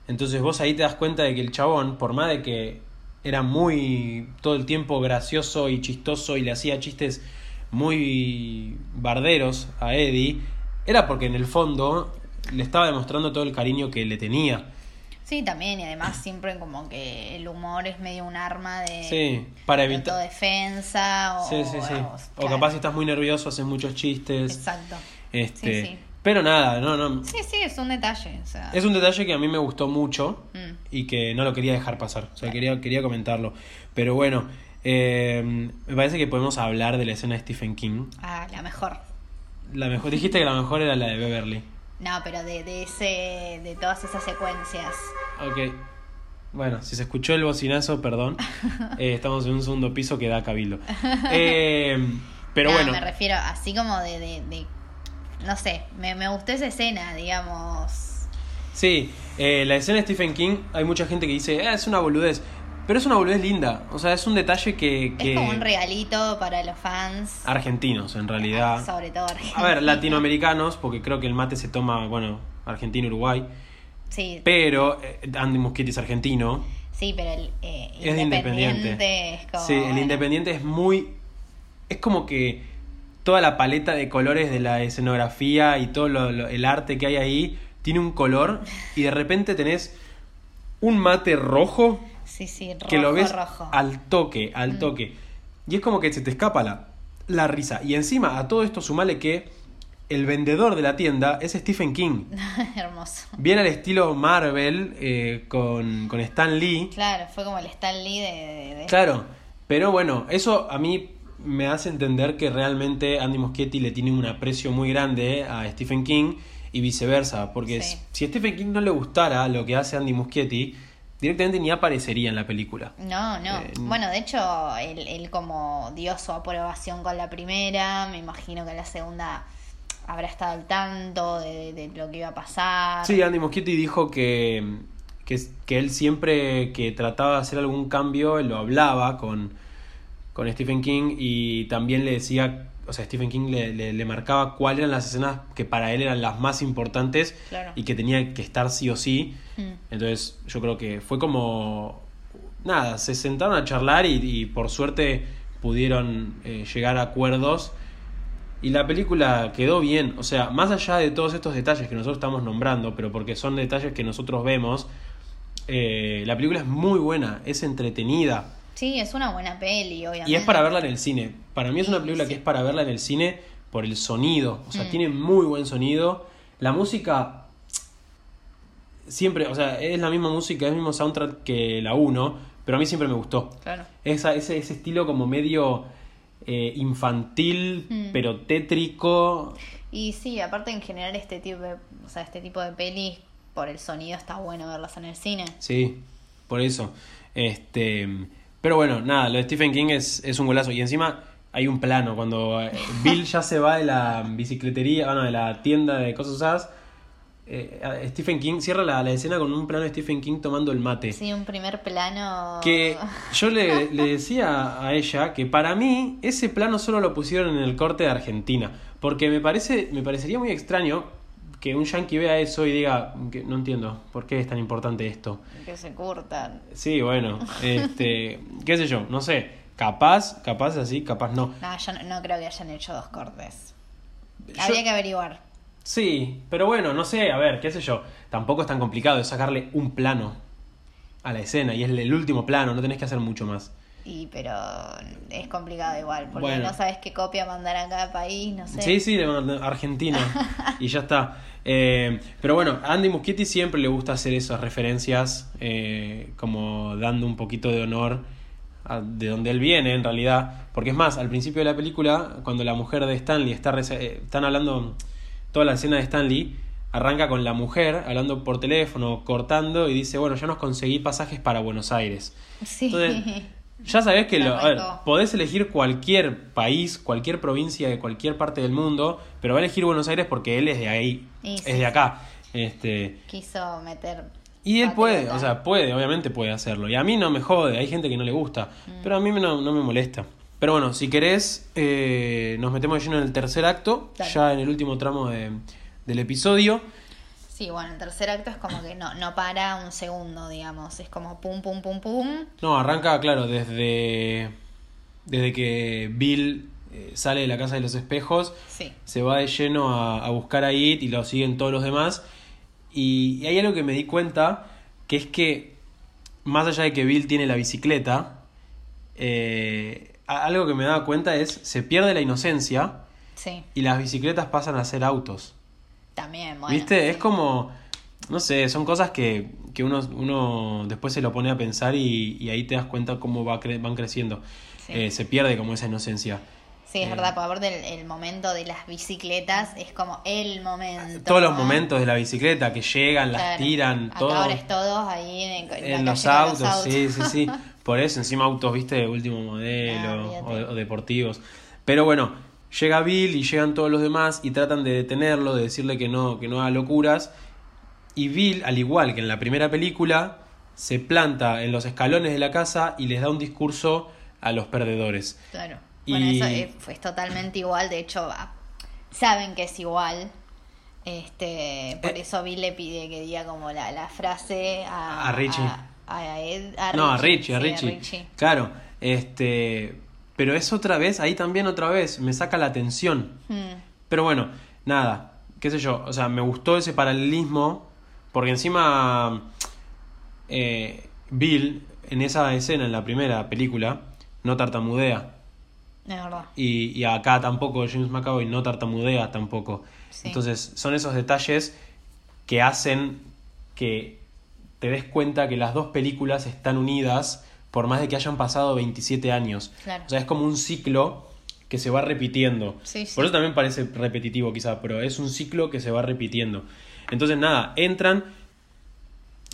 Speaker 1: Entonces vos ahí te das cuenta de que el chabón, por más de que era muy todo el tiempo gracioso y chistoso y le hacía chistes muy barderos a Eddie, era porque en el fondo le estaba demostrando todo el cariño que le tenía.
Speaker 2: sí, también, y además siempre como que el humor es medio un arma de,
Speaker 1: Sí, para
Speaker 2: de
Speaker 1: evitar...
Speaker 2: autodefensa o,
Speaker 1: Sí, sí, sí.
Speaker 2: o-
Speaker 1: O
Speaker 2: claro.
Speaker 1: capaz si estás muy nervioso, haces muchos chistes.
Speaker 2: Exacto.
Speaker 1: Este,
Speaker 2: Sí, sí.
Speaker 1: Pero nada, no, no.
Speaker 2: Sí, sí, es un detalle. O sea,
Speaker 1: Es un detalle que a mí me gustó mucho
Speaker 2: Mm.
Speaker 1: y que no lo quería dejar pasar. O sea, quería, quería comentarlo. Pero bueno, Eh, me parece que podemos hablar de la escena de Stephen King.
Speaker 2: Ah, la mejor.
Speaker 1: La mejor, dijiste que la mejor era la de Beverly.
Speaker 2: No, pero de, de ese, de todas esas secuencias.
Speaker 1: Ok. Bueno, si se escuchó el bocinazo, perdón. Eh, estamos en un segundo piso que da cabildo. Eh, pero
Speaker 2: No,
Speaker 1: bueno,
Speaker 2: Me refiero así como de, de, de- no sé, me, me gustó esa escena, digamos.
Speaker 1: sí, eh, la escena de Stephen King, hay mucha gente que dice, "Ah, es una boludez. Pero es una boludez linda. O sea, es un detalle que. que...
Speaker 2: Es como un regalito para los fans.
Speaker 1: Argentinos, en realidad.
Speaker 2: Sobre todo argentinos.
Speaker 1: A ver, latinoamericanos, porque creo que el mate se toma, bueno, Argentina, Uruguay.
Speaker 2: Sí,
Speaker 1: Pero eh, Andy Muschietti es argentino.
Speaker 2: sí, pero el eh,
Speaker 1: Es Independiente.
Speaker 2: es como.
Speaker 1: Sí, el
Speaker 2: bueno,
Speaker 1: Independiente es muy. Es como que toda la paleta de colores de la escenografía y todo lo- lo- el arte que hay ahí tiene un color y de repente tenés un mate rojo
Speaker 2: Sí, sí, rojo,
Speaker 1: que lo ves
Speaker 2: rojo.
Speaker 1: al toque, al
Speaker 2: Mm.
Speaker 1: toque. Y es como que se te escapa la, la risa. Y encima a todo esto sumale que el vendedor de la tienda es Stephen King.
Speaker 2: Hermoso.
Speaker 1: Bien al estilo Marvel eh, con, con Stan Lee.
Speaker 2: Claro, fue como el Stan Lee de. de- de-
Speaker 1: Claro, pero bueno, eso a mí me hace entender que realmente Andy Muschietti le tiene un aprecio muy grande a Stephen King y viceversa, porque
Speaker 2: Sí.
Speaker 1: si a Stephen King no le gustara lo que hace Andy Muschietti, directamente ni aparecería en la película.
Speaker 2: No, no.
Speaker 1: Eh,
Speaker 2: bueno, de hecho, él, él como dio su aprobación con la primera, me imagino que la segunda habrá estado al tanto de, de lo que iba a pasar.
Speaker 1: Sí, Andy Muschietti dijo que, que, que él siempre que trataba de hacer algún cambio, él lo hablaba con, con Stephen King y también le decía, o sea, Stephen King le, le, le marcaba cuáles eran las escenas que para él eran las más importantes
Speaker 2: Claro.
Speaker 1: y que tenía que estar sí o sí.
Speaker 2: Mm.
Speaker 1: Entonces yo creo que fue como... Nada, se sentaron a charlar y, y por suerte pudieron eh, llegar a acuerdos. Y la película quedó bien, o sea, más allá de todos estos detalles que nosotros estamos nombrando, pero porque son detalles que nosotros vemos, eh, la película es muy buena, es entretenida
Speaker 2: Sí, es una buena peli, obviamente.
Speaker 1: y es para verla en el cine. Para mí es una película
Speaker 2: Sí.
Speaker 1: que es para verla en el cine por el sonido, o sea,
Speaker 2: Mm.
Speaker 1: tiene muy buen sonido. La música siempre, o sea, es la misma música, es el mismo soundtrack que la 1, pero a mí siempre me gustó.
Speaker 2: Claro.
Speaker 1: Esa, ese, ese estilo como medio eh, infantil,
Speaker 2: Mm.
Speaker 1: pero tétrico.
Speaker 2: Y sí, aparte en general este tipo de, o sea, este tipo de pelis, por el sonido está bueno verlas en el cine.
Speaker 1: Sí, por eso. Este, pero bueno, nada, lo de Stephen King es, es un golazo. Y encima hay un plano, cuando eh, Bill ya se va de la bicicletería, bueno, de la tienda de cosas usadas, eh, Stephen King cierra la, la escena con un plano de Stephen King tomando el mate.
Speaker 2: Sí, un primer plano.
Speaker 1: Que yo le, le decía a ella que para mí ese plano solo lo pusieron en el corte de Argentina. Porque me parece, me parecería muy extraño que un yankee vea eso y diga, que no entiendo, ¿por qué es tan importante esto?
Speaker 2: que se curtan.
Speaker 1: Sí, bueno, este, qué sé yo, no sé, capaz, capaz así, capaz no.
Speaker 2: No, yo no, no creo que hayan hecho dos cortes.
Speaker 1: Yo-
Speaker 2: Habría que averiguar.
Speaker 1: Sí, pero bueno, no sé, a ver, qué sé yo, tampoco es tan complicado, es sacarle un plano a la escena y es el último plano, no tenés que hacer mucho más.
Speaker 2: Y pero es complicado igual, porque
Speaker 1: Bueno.
Speaker 2: no sabes qué copia mandar a cada país, no sé.
Speaker 1: Sí, sí, de Argentina. y ya está. Eh, pero bueno, a Andy Muschietti siempre le gusta hacer esas referencias, eh, como dando un poquito de honor a- de donde él viene, en realidad. Porque es más, al principio de la película, cuando la mujer de Stanley está. eh, están hablando. Toda la escena de Stanley arranca con la mujer hablando por teléfono, cortando, y dice: Bueno, ya nos conseguí pasajes para Buenos Aires.
Speaker 2: Sí.
Speaker 1: Entonces, ya sabés que lo, a ver, podés elegir cualquier país, cualquier provincia de cualquier parte del mundo, pero va a elegir Buenos Aires porque él es de ahí, es
Speaker 2: sí,
Speaker 1: de acá. Este,
Speaker 2: Quiso meter.
Speaker 1: y él puede, o sea, puede, obviamente puede hacerlo. Y a mí no me jode, hay gente que no le gusta,
Speaker 2: Mm.
Speaker 1: pero a mí no, no me molesta. Pero bueno, si querés, eh, nos metemos lleno en el tercer acto,
Speaker 2: Dale.
Speaker 1: ya en el último tramo de- del episodio.
Speaker 2: Sí, bueno, el tercer acto es como que no, no para un segundo, digamos. Es como pum, pum, pum, pum.
Speaker 1: No, arranca, claro, desde, desde que Bill eh, sale de la casa de los espejos.
Speaker 2: Sí.
Speaker 1: se va de lleno a, a buscar a It y lo siguen todos los demás. Y, y hay algo que me di cuenta, que es que más allá de que Bill tiene la bicicleta, eh, algo que me daba cuenta es, se pierde la inocencia
Speaker 2: Sí,
Speaker 1: y las bicicletas pasan a ser autos.
Speaker 2: También, bueno.
Speaker 1: ¿Viste? Es como, no sé, son cosas que, que uno, uno después se lo pone a pensar y, y ahí te das cuenta cómo va cre- van creciendo.
Speaker 2: Sí.
Speaker 1: eh, se pierde como esa inocencia.
Speaker 2: Sí, es
Speaker 1: Eh,
Speaker 2: verdad, por aparte el, el momento de las bicicletas es como el momento.
Speaker 1: Todos los momentos de la bicicleta que llegan, las tiran, todo.
Speaker 2: ahora es todos ahí en, en
Speaker 1: En los autos, sí, sí, sí. Por eso, encima autos, viste, de último modelo
Speaker 2: Ah,
Speaker 1: o deportivos. Pero bueno, llega Bill y llegan todos los demás y tratan de detenerlo, de decirle que no, que no haga locuras. Y Bill, al igual que en la primera película, se planta en los escalones de la casa y les da un discurso a los perdedores.
Speaker 2: Claro.
Speaker 1: Y-
Speaker 2: Bueno, eso es, fue totalmente igual. De hecho, ah, saben que es igual. Este, por
Speaker 1: Eh.
Speaker 2: eso Bill le pide que diga como la, la frase a,
Speaker 1: A Richie.
Speaker 2: A, a Ed- a
Speaker 1: no, a Richie, a
Speaker 2: sí,
Speaker 1: Richie. Claro, este. Pero es otra vez, ahí también otra vez, me saca la atención.
Speaker 2: Hmm,
Speaker 1: Pero bueno, nada, qué sé yo, o sea, me gustó ese paralelismo, porque encima eh, Bill, en esa escena, en la primera película, no tartamudea.
Speaker 2: es verdad.
Speaker 1: Y, y acá tampoco, James McAvoy no tartamudea tampoco.
Speaker 2: Sí.
Speaker 1: Entonces, son esos detalles que hacen que te des cuenta que las dos películas están unidas por más de que hayan pasado 27 años.
Speaker 2: Claro.
Speaker 1: O sea, es como un ciclo que se va repitiendo.
Speaker 2: Sí, sí.
Speaker 1: Por eso también parece repetitivo quizá, pero es un ciclo que se va repitiendo. Entonces, nada, entran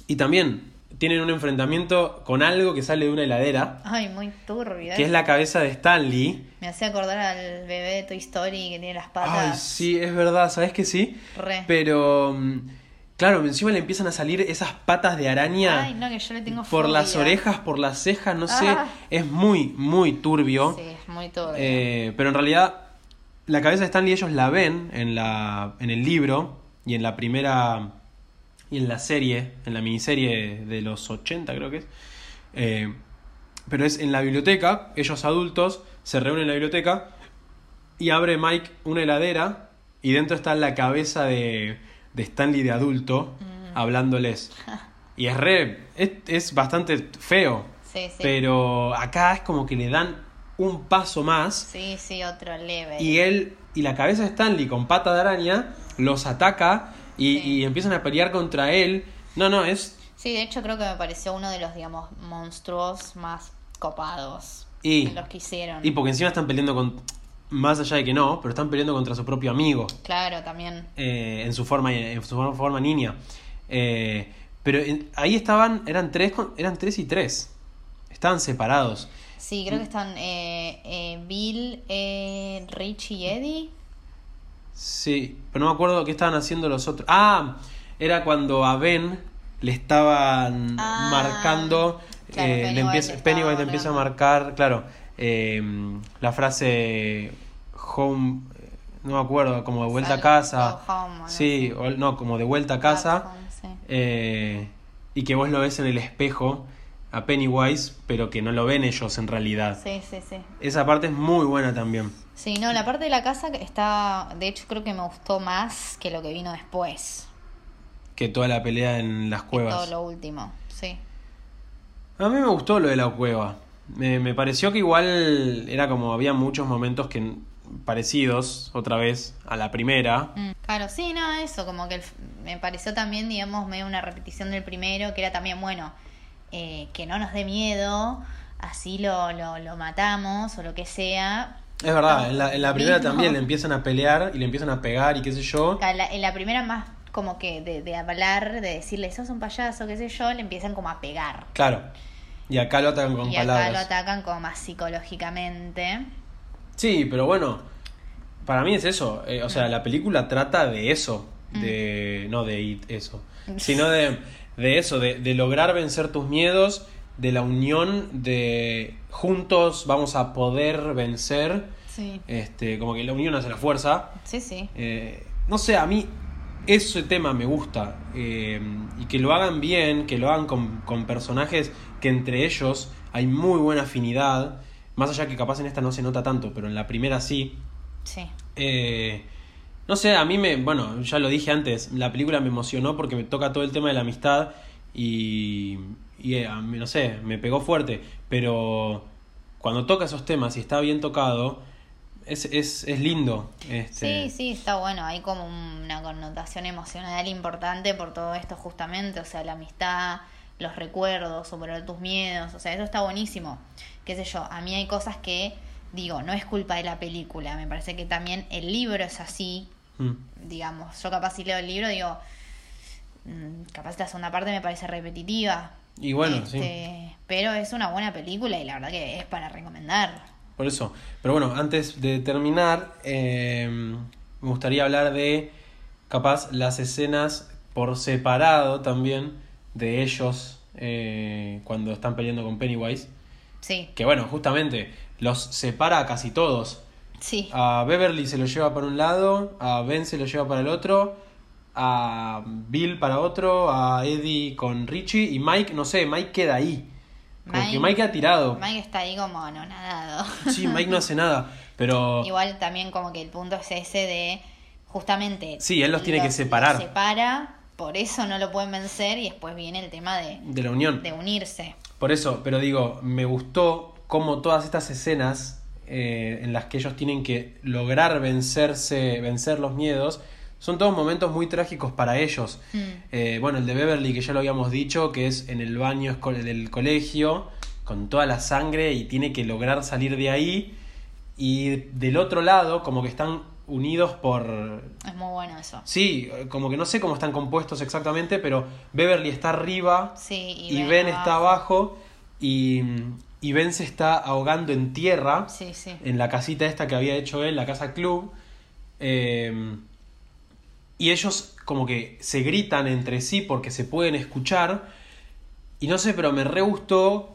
Speaker 1: y también tienen un enfrentamiento con algo que sale de una heladera,
Speaker 2: Ay, muy turbio.
Speaker 1: que
Speaker 2: ¿eh?
Speaker 1: es la cabeza de Stanley.
Speaker 2: Me hacía acordar al bebé de Toy Story que tiene las
Speaker 1: Ay,
Speaker 2: patas.
Speaker 1: sí, es verdad, ¿sabes que sí?
Speaker 2: Re.
Speaker 1: Pero, mm, claro, encima le empiezan a salir esas patas de araña
Speaker 2: Ay, no, que yo le tengo
Speaker 1: por las orejas, por las cejas, no sé.
Speaker 2: Ah.
Speaker 1: Es muy, muy turbio.
Speaker 2: Sí, es muy turbio.
Speaker 1: Eh, pero en realidad, la cabeza de Stanley ellos la ven en, la, en el libro y en la primera. y en la serie, en la miniserie de los 80, creo que es. Eh, pero es en la biblioteca, ellos adultos se reúnen en la biblioteca y abre Mike una heladera y dentro está la cabeza de, de Stanley de adulto
Speaker 2: Mm.
Speaker 1: hablándoles. Y es re. Es, es bastante feo.
Speaker 2: sí, sí.
Speaker 1: Pero acá es como que le dan un paso más
Speaker 2: Sí, sí, otro leve.
Speaker 1: y él y la cabeza de Stanley con pata de araña los ataca y,
Speaker 2: Sí.
Speaker 1: y empiezan a pelear contra él. No, no, es.
Speaker 2: Sí, de hecho creo que me pareció uno de los, digamos, monstruos más copados.
Speaker 1: Y,
Speaker 2: los que hicieron.
Speaker 1: y porque encima están peleando con. Más allá de que no, pero están peleando contra su propio amigo.
Speaker 2: Claro, también.
Speaker 1: eh, en su forma en su forma, forma niña. Eh, pero en- ahí estaban, eran tres, eran tres y tres. Estaban separados.
Speaker 2: Sí, creo que están eh, eh, Bill, eh, Richie y Eddie.
Speaker 1: Sí, pero no me acuerdo qué estaban haciendo los otros. Ah, era cuando a Ben le estaban
Speaker 2: Ah,
Speaker 1: marcando.
Speaker 2: claro,
Speaker 1: le
Speaker 2: Pennywise
Speaker 1: empieza,
Speaker 2: le estaba
Speaker 1: Pennywise le empieza a marcar, claro, eh, la frase home, no me acuerdo, como de vuelta a casa.
Speaker 2: go home, o no
Speaker 1: sí, o- no, como de vuelta a casa.
Speaker 2: Back home, sí.
Speaker 1: eh, y que vos lo ves en el espejo a Pennywise, pero que no lo ven ellos en realidad.
Speaker 2: Sí, sí, sí.
Speaker 1: Esa parte es muy buena también.
Speaker 2: Sí, no, la parte de la casa está, de hecho creo que me gustó más que lo que vino después.
Speaker 1: Que toda la pelea en las
Speaker 2: Que
Speaker 1: cuevas.
Speaker 2: todo lo último, sí.
Speaker 1: A mí me gustó lo de la cueva. Me, me pareció que igual era como había muchos momentos que parecidos otra vez a la primera.
Speaker 2: Mm, Claro, sí, no, eso, como que el me pareció también, digamos, medio una repetición del primero, que era también, bueno, eh, que no nos dé miedo, así lo, lo, lo matamos o lo que sea.
Speaker 1: Es verdad, en la, en la primera
Speaker 2: Mismo.
Speaker 1: también le empiezan a pelear y le empiezan a pegar y qué sé yo.
Speaker 2: En la, en la primera más como que de, de hablar, de decirle, sos un payaso, qué sé yo, le empiezan como a pegar.
Speaker 1: Claro. Y acá lo atacan con
Speaker 2: y acá
Speaker 1: palabras.
Speaker 2: lo atacan como más psicológicamente.
Speaker 1: Sí, pero bueno, para mí es eso. eh, o sea, la película trata de eso. De. No de it, eso. Sino de, de eso, de, de lograr vencer tus miedos, de la unión, de juntos vamos a poder vencer.
Speaker 2: Sí.
Speaker 1: Este, como que la unión hace la fuerza.
Speaker 2: Sí, sí.
Speaker 1: Eh, no sé, a mí ese tema me gusta. eh, y que lo hagan bien, que lo hagan con, con personajes que entre ellos hay muy buena afinidad. Más allá que capaz en esta no se nota tanto, pero en la primera sí.
Speaker 2: Sí.
Speaker 1: Eh, no sé, a mí me, bueno, ya lo dije antes, la película me emocionó porque me toca todo el tema de la amistad y, y eh, a mí, no sé, me pegó fuerte, pero cuando toca esos temas y está bien tocado, es, es, es lindo. Este,
Speaker 2: Sí, sí, está bueno. Hay como una connotación emocional importante por todo esto justamente, o sea, la amistad, los recuerdos, superar tus miedos, o sea, eso está buenísimo. Qué sé yo, a mí hay cosas que digo, no es culpa de la película, me parece que también el libro es así,
Speaker 1: Mm.
Speaker 2: digamos, yo capaz si leo el libro digo, mm, capaz la segunda parte me parece repetitiva.
Speaker 1: Y bueno, sí.
Speaker 2: Este, Pero es una buena película y la verdad que es para recomendar.
Speaker 1: Por eso. Pero bueno, antes de terminar, eh, me gustaría hablar de capaz las escenas por separado también de ellos eh, cuando están peleando con Pennywise.
Speaker 2: Sí,
Speaker 1: Que bueno, justamente los separa a casi todos.
Speaker 2: sí.
Speaker 1: A Beverly se lo lleva para un lado, a Ben se lo lleva para el otro, a Bill para otro, a Eddie con Richie y Mike, no sé, Mike queda ahí. Como que Mike ha tirado.
Speaker 2: Mike está ahí como anonadado.
Speaker 1: Sí, Mike no hace nada, pero
Speaker 2: Igual también como que el punto es ese de justamente...
Speaker 1: Sí, él los tiene que separar.
Speaker 2: los separa, por eso no lo pueden vencer y después viene el tema de,
Speaker 1: de la unión.
Speaker 2: de unirse.
Speaker 1: Por eso, pero digo, me gustó cómo todas estas escenas eh, en las que ellos tienen que lograr vencerse, vencer los miedos, son todos momentos muy trágicos para ellos.
Speaker 2: Mm.
Speaker 1: Eh, bueno, el de Beverly, que ya lo habíamos dicho, que es en el baño del colegio, con toda la sangre y tiene que lograr salir de ahí. Y del otro lado, como que están unidos por...
Speaker 2: Es muy bueno eso.
Speaker 1: Sí, como que no sé cómo están compuestos exactamente, pero Beverly está arriba
Speaker 2: Sí,
Speaker 1: y Ben está abajo y, y Ben se está ahogando en tierra
Speaker 2: Sí, sí.
Speaker 1: en la casita esta que había hecho él, la casa club. eh, y ellos como que se gritan entre sí porque se pueden escuchar. Y no sé, pero me re gustó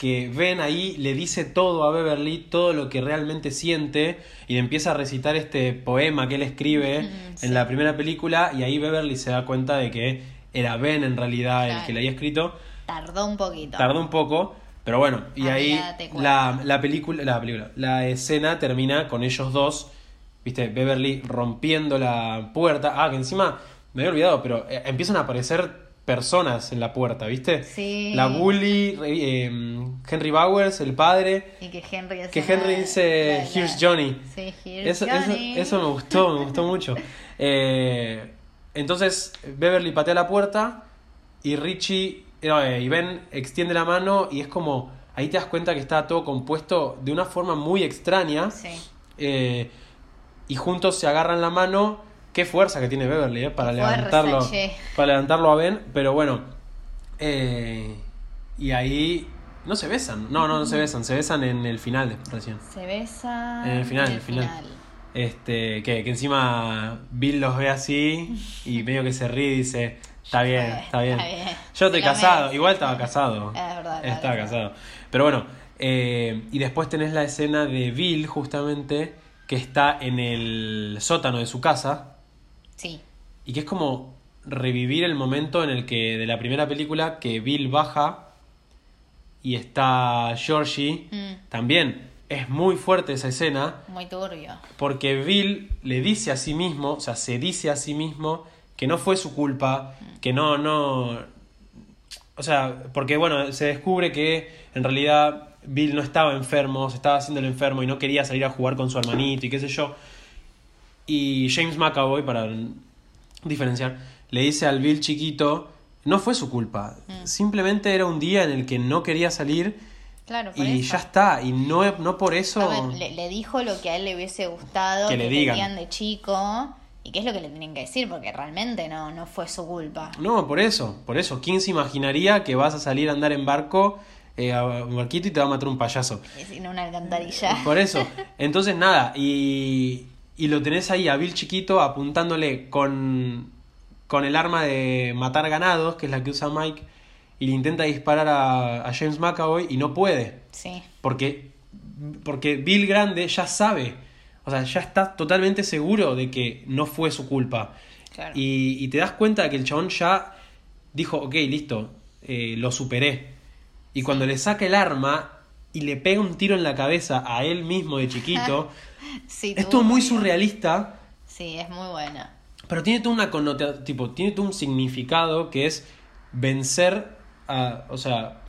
Speaker 1: que Ben ahí le dice todo a Beverly, todo lo que realmente siente, y le empieza a recitar este poema que él escribe
Speaker 2: Mm, sí.
Speaker 1: en la primera película, y ahí Beverly se da cuenta de que era Ben en realidad el que le había escrito.
Speaker 2: Tardó un poquito.
Speaker 1: Tardó un poco, pero bueno, y ahí la, la película, la película, la escena termina con ellos dos, viste, Beverly rompiendo la puerta. Ah, que encima me había olvidado, pero eh, empiezan a aparecer personas en la puerta, ¿viste?
Speaker 2: Sí.
Speaker 1: La bully, eh, Henry Bowers, el padre.
Speaker 2: Y que Henry
Speaker 1: Que Henry dice,
Speaker 2: la- la-
Speaker 1: "Here's Johnny".
Speaker 2: Sí, here's
Speaker 1: Eso, eso,
Speaker 2: Johnny.
Speaker 1: eso me gustó, me gustó mucho. Eh, entonces, Beverly patea la puerta y Richie no, eh, y Ben extiende la mano y es como, ahí te das cuenta que está todo compuesto de una forma muy extraña
Speaker 2: Sí.
Speaker 1: y juntos se agarran la mano. Qué fuerza que tiene Beverly eh, para
Speaker 2: fuerza,
Speaker 1: levantarlo,
Speaker 2: che.
Speaker 1: para levantarlo a Ben, pero bueno. eh, y ahí no se besan, no, no, no se besan, se besan en el final recién.
Speaker 2: Se besa.
Speaker 1: En el final, en el final. Este, que, que encima Bill los ve así y medio que se ríe y dice, está bien, está bien.
Speaker 2: Está bien.
Speaker 1: Yo estoy casado, igual estaba casado.
Speaker 2: Es verdad, es
Speaker 1: Estaba
Speaker 2: verdad.
Speaker 1: casado. Pero bueno, eh, y después tenés la escena de Bill justamente que está en el sótano de su casa
Speaker 2: Sí.
Speaker 1: y que es como revivir el momento en el que de la primera película que Bill baja y está Georgie.
Speaker 2: Mm,
Speaker 1: También es muy fuerte esa escena.
Speaker 2: muy turbio.
Speaker 1: Porque Bill le dice a sí mismo, o sea, se dice a sí mismo que no fue su culpa, que no, no. O sea, porque bueno, se descubre que en realidad Bill no estaba enfermo, se estaba haciendo el enfermo y no quería salir a jugar con su hermanito y qué sé yo. Y James McAvoy, para diferenciar, le dice al Bill chiquito, no fue su culpa,
Speaker 2: Mm.
Speaker 1: simplemente era un día en el que no quería salir
Speaker 2: Claro,
Speaker 1: y
Speaker 2: eso.
Speaker 1: ya está, y no, no por eso...
Speaker 2: Ver, le, le dijo lo que a él le hubiese gustado
Speaker 1: Que
Speaker 2: que,
Speaker 1: le digan
Speaker 2: de chico y qué es lo que le tienen que decir porque realmente no, no fue su culpa.
Speaker 1: No, por eso, por eso. ¿Quién se imaginaría que vas a salir a andar en barco, eh, a un barquito y te va a matar un payaso?
Speaker 2: En una alcantarilla.
Speaker 1: Por eso. Entonces, nada, y, y lo tenés ahí a Bill chiquito apuntándole con, con el arma de matar ganados, que es la que usa Mike, y le intenta disparar a, a James McAvoy y no puede.
Speaker 2: Sí,
Speaker 1: Porque, porque Bill Grande ya sabe, o sea, ya está totalmente seguro de que no fue su culpa.
Speaker 2: claro.
Speaker 1: Y, y te das cuenta de que el chabón ya dijo, ok, listo, eh, lo superé. Y cuando le saca el arma y le pega un tiro en la cabeza a él mismo de chiquito,
Speaker 2: Sí,
Speaker 1: es todo muy surrealista,
Speaker 2: Sí, es muy buena.
Speaker 1: pero tiene toda una connotación, tipo, tiene todo un significado que es vencer a, o sea,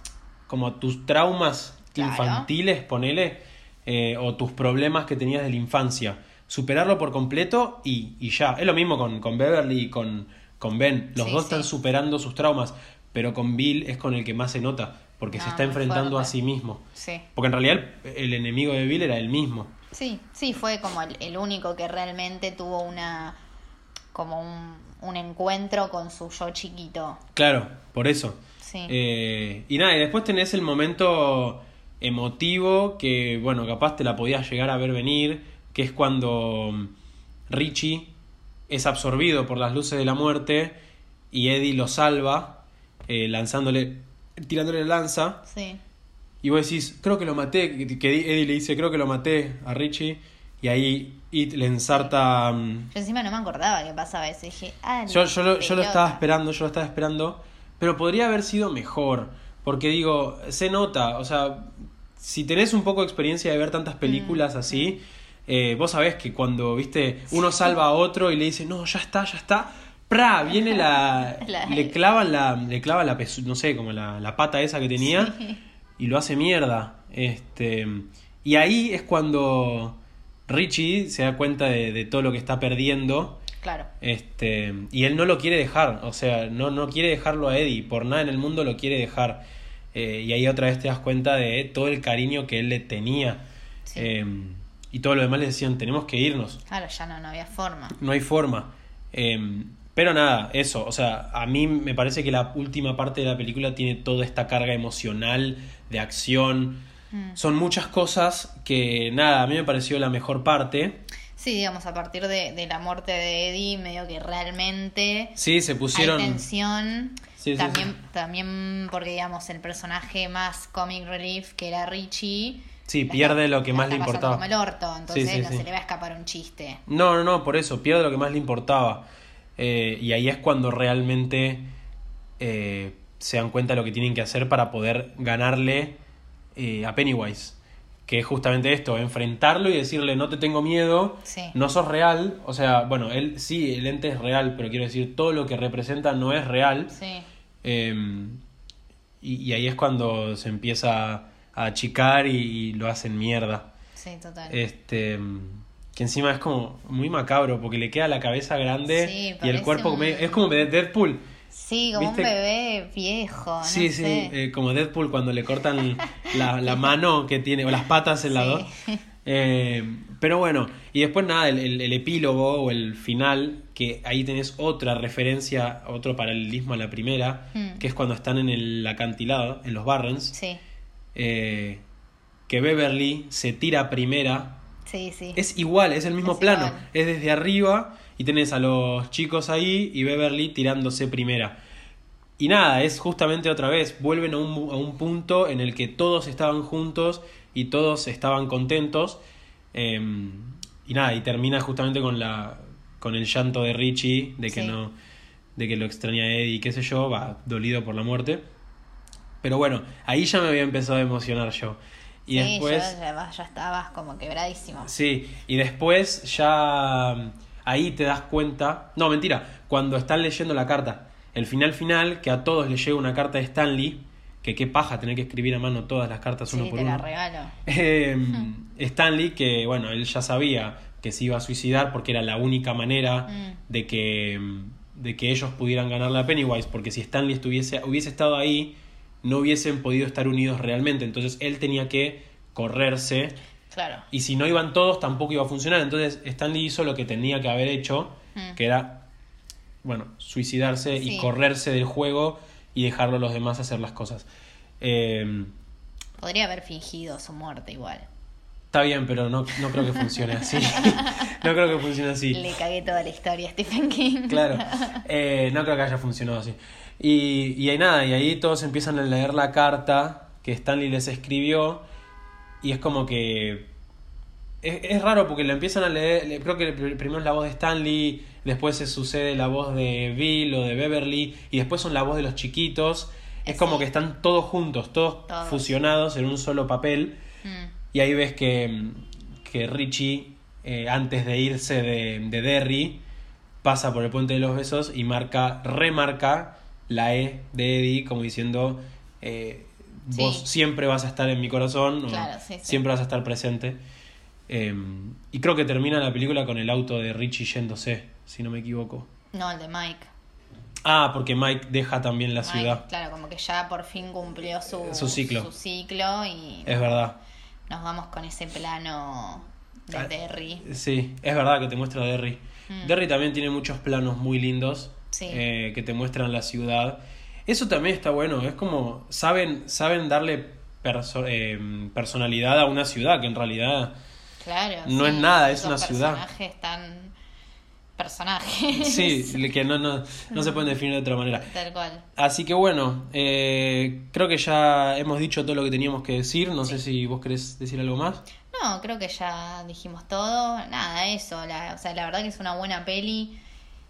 Speaker 1: como a tus traumas
Speaker 2: Claro.
Speaker 1: infantiles, ponele, eh, o tus problemas que tenías de la infancia. Superarlo por completo y, y ya. Es lo mismo con, con Beverly y con, con Ben. Los
Speaker 2: Sí,
Speaker 1: dos
Speaker 2: sí.
Speaker 1: están superando sus traumas. pero con Bill es con el que más se nota, porque se
Speaker 2: Ah,
Speaker 1: está enfrentando a sí mismo.
Speaker 2: Sí.
Speaker 1: Porque en realidad el, el enemigo de Bill era él mismo.
Speaker 2: Sí, sí, fue como el, el único que realmente tuvo una como un, un encuentro con su yo chiquito.
Speaker 1: Claro, por eso.
Speaker 2: Sí.
Speaker 1: Eh, y nada, y después tenés el momento emotivo que, bueno, capaz te la podías llegar a ver venir, que es cuando mm, Richie es absorbido por las luces de la muerte y Eddie lo salva, eh, lanzándole, tirándole la lanza,
Speaker 2: Sí.
Speaker 1: Y vos decís, creo que lo maté, que Eddie le dice, creo que lo maté a Richie, y ahí It le ensarta... mm,
Speaker 2: Yo encima no me acordaba que pasaba eso. Dije, ah,
Speaker 1: yo, yo, lo, yo lo estaba esperando, yo lo estaba esperando, pero podría haber sido mejor, porque digo, se nota, o sea, si tenés un poco de experiencia de ver tantas películas así, eh, vos sabés que cuando, viste, uno salva a otro y le dice, no, ya está, ya está, ¡pra! Viene la...
Speaker 2: La-
Speaker 1: le clavan la, le clava la, no sé, como la, la pata esa que tenía
Speaker 2: Sí.
Speaker 1: Y lo hace mierda. Este, y ahí es cuando Richie se da cuenta de, de todo lo que está perdiendo.
Speaker 2: Claro.
Speaker 1: Este, y él no lo quiere dejar, o sea, no, no quiere dejarlo a Eddie, por nada en el mundo lo quiere dejar. Eh, y ahí otra vez te das cuenta de todo el cariño que él le tenía.
Speaker 2: Sí.
Speaker 1: Eh, y todo lo demás le decían, tenemos que irnos,
Speaker 2: Claro, ya no, no había forma.
Speaker 1: no hay forma. Eh, pero nada, eso, o sea, a mí me parece que la última parte de la película tiene toda esta carga emocional, de acción.
Speaker 2: Mm.
Speaker 1: Son muchas cosas que, nada, a mí me pareció la mejor parte.
Speaker 2: Sí, digamos, a partir de, de la muerte de Eddie, medio que realmente
Speaker 1: Sí, se pusieron...
Speaker 2: hay tensión.
Speaker 1: Sí, sí,
Speaker 2: también,
Speaker 1: sí.
Speaker 2: también porque, digamos, el personaje más comic relief, que era Richie,
Speaker 1: Sí, pierde lo que más le importaba.
Speaker 2: como el orto, entonces no se le va a escapar un chiste.
Speaker 1: No, no, no, por eso, pierde lo que más le importaba. Eh, y ahí es cuando realmente eh, se dan cuenta de lo que tienen que hacer para poder ganarle eh, a Pennywise. Que es justamente esto, enfrentarlo y decirle no te tengo miedo,
Speaker 2: Sí.
Speaker 1: no sos real. O sea, bueno, él sí, el ente es real, pero quiero decir, todo lo que representa no es real.
Speaker 2: Sí,
Speaker 1: y, y ahí es cuando se empieza a achicar y, y lo hacen mierda.
Speaker 2: sí, total.
Speaker 1: Este. Que encima es como muy macabro porque le queda la cabeza grande
Speaker 2: Sí,
Speaker 1: y el cuerpo
Speaker 2: un-
Speaker 1: medio- Es como de Deadpool.
Speaker 2: sí, como
Speaker 1: ¿viste?
Speaker 2: un bebé viejo, no
Speaker 1: sí, sí,
Speaker 2: sé.
Speaker 1: eh, como Deadpool cuando le cortan la, la mano que tiene, o las patas en la
Speaker 2: Sí.
Speaker 1: dos. Eh, pero bueno, y después nada, el, el- el epílogo o el final, que ahí tenés otra referencia, otro paralelismo a la primera,
Speaker 2: Hmm.
Speaker 1: que es cuando están en el acantilado, en los Barrens,
Speaker 2: Sí,
Speaker 1: eh, que Beverly se tira primera
Speaker 2: sí, sí.
Speaker 1: Es igual, es el mismo
Speaker 2: Es
Speaker 1: plano.
Speaker 2: igual.
Speaker 1: Es desde arriba y tenés a los chicos ahí y Beverly tirándose primera. Y nada, es justamente otra vez, vuelven a un, a un punto en el que todos estaban juntos y todos estaban contentos. eh, y nada, y termina justamente con la con el llanto de Richie de que
Speaker 2: Sí.
Speaker 1: no de que lo extraña Eddie, qué sé yo, va dolido por la muerte. Pero bueno, ahí ya me había empezado a emocionar yo. Y
Speaker 2: sí,
Speaker 1: después
Speaker 2: yo ya, ya estabas como quebradísimo.
Speaker 1: Sí, y después ya mm, ahí te das cuenta. No, mentira, cuando están leyendo la carta. El final final, que a todos les llega una carta de Stanley, que qué paja tener que escribir a mano todas las cartas uno
Speaker 2: Sí,
Speaker 1: por
Speaker 2: te la regalo.
Speaker 1: Eh, Stanley, que bueno, él ya sabía que se iba a suicidar porque era la única manera
Speaker 2: Mm.
Speaker 1: de que mm, de que ellos pudieran ganarle a Pennywise, porque si Stanley estuviese, hubiese estado ahí, no hubiesen podido estar unidos realmente. Entonces él tenía que correrse
Speaker 2: Claro.
Speaker 1: y si no iban todos, tampoco iba a funcionar. Entonces Stanley hizo lo que tenía que haber hecho,
Speaker 2: Mm.
Speaker 1: que era, bueno, suicidarse
Speaker 2: Sí.
Speaker 1: y correrse del juego y dejarlo a los demás hacer las cosas. Eh,
Speaker 2: Podría haber fingido su muerte igual.
Speaker 1: está bien, pero no, no creo que funcione así. no creo que funcione así.
Speaker 2: Le cagué toda la historia a Stephen King.
Speaker 1: Claro, Eh, no creo que haya funcionado así. Y, y ahí nada, y ahí todos empiezan a leer la carta que Stanley les escribió y es como que... Es, es raro porque lo empiezan a leer, le- creo que pr- primero es la voz de Stanley, después se sucede la voz de Bill o de Beverly y después son la voz de los chiquitos. Es
Speaker 2: Sí.
Speaker 1: como que están todos juntos, todos,
Speaker 2: Todos.
Speaker 1: fusionados en un solo papel.
Speaker 2: Mm,
Speaker 1: Y ahí ves que, que Richie, eh, antes de irse de, de Derry, pasa por el puente de los besos y marca, remarca la E de Eddie, como diciendo, eh, vos siempre vas a estar en mi corazón,
Speaker 2: Claro, sí,
Speaker 1: siempre vas a estar presente. Eh, y creo que termina la película con el auto de Richie yéndose, si no me equivoco.
Speaker 2: No, el de Mike.
Speaker 1: Ah, porque Mike deja también la
Speaker 2: Mike,
Speaker 1: ciudad.
Speaker 2: Claro, como que ya por fin cumplió su,
Speaker 1: Su ciclo.
Speaker 2: su ciclo y
Speaker 1: Es verdad.
Speaker 2: nos vamos con ese plano de
Speaker 1: Ah,
Speaker 2: Derry.
Speaker 1: Sí, es verdad que te muestra Derry.
Speaker 2: Mm.
Speaker 1: Derry también tiene muchos planos muy lindos
Speaker 2: Sí.
Speaker 1: eh, que te muestran la ciudad. Eso también está bueno, es como saben, saben darle perso- eh, personalidad a una ciudad que en realidad
Speaker 2: Claro.
Speaker 1: No
Speaker 2: sí,
Speaker 1: es nada, es una ciudad.
Speaker 2: Personajes tan. Personajes.
Speaker 1: sí, que no, no, no se pueden definir de otra manera.
Speaker 2: Tal cual.
Speaker 1: Así que bueno, eh, creo que ya hemos dicho todo lo que teníamos que decir. No sé si vos querés decir algo más.
Speaker 2: No, creo que ya dijimos todo. Nada, eso. La, o sea, la verdad que es una buena peli.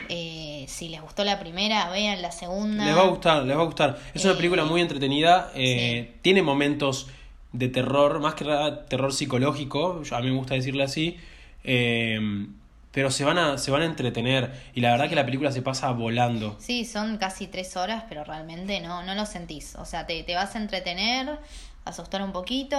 Speaker 2: Eh, si les gustó la primera, vean la segunda.
Speaker 1: Les va a gustar, les va a gustar. Es una
Speaker 2: Eh,
Speaker 1: película muy entretenida. eh, Tiene momentos de terror, más que nada terror psicológico. A mí me gusta decirle así. eh, pero se van, a, se van a entretener. Y la verdad que la película se pasa volando.
Speaker 2: Sí, son casi tres horas, pero realmente no, no lo sentís. O sea, te, te vas a entretener, asustar un poquito,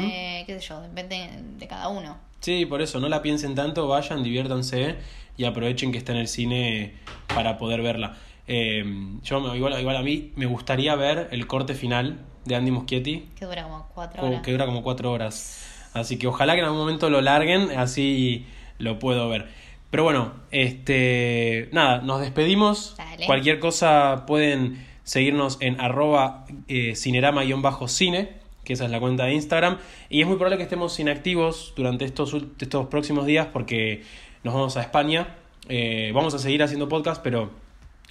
Speaker 2: eh, qué sé yo, depende de cada uno.
Speaker 1: Sí, por eso, no la piensen tanto, vayan, diviértanse y aprovechen que está en el cine para poder verla. Eh, yo, igual, igual a mí me gustaría ver el corte final de Andy Muschietti,
Speaker 2: Que dura como cuatro horas.
Speaker 1: que dura como cuatro horas. Así que ojalá que en algún momento lo larguen, así lo puedo ver. Pero bueno, este nada, nos despedimos.
Speaker 2: Dale.
Speaker 1: Cualquier cosa pueden seguirnos en arroba eh, cinerama-cine, que esa es la cuenta de Instagram. Y es muy probable que estemos inactivos durante estos, estos próximos días porque nos vamos a España. Eh, vamos a seguir haciendo podcast, pero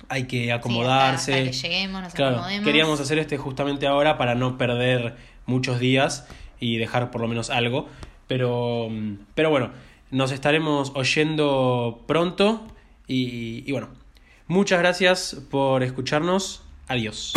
Speaker 1: hay que
Speaker 2: Sí,
Speaker 1: acomodarse.
Speaker 2: hasta- hasta que lleguemos, nos
Speaker 1: Claro,
Speaker 2: acomodemos.
Speaker 1: queríamos hacer este justamente ahora para no perder muchos días y dejar por lo menos algo. Pero, pero bueno, nos estaremos oyendo pronto y, y bueno, muchas gracias por escucharnos. Adiós.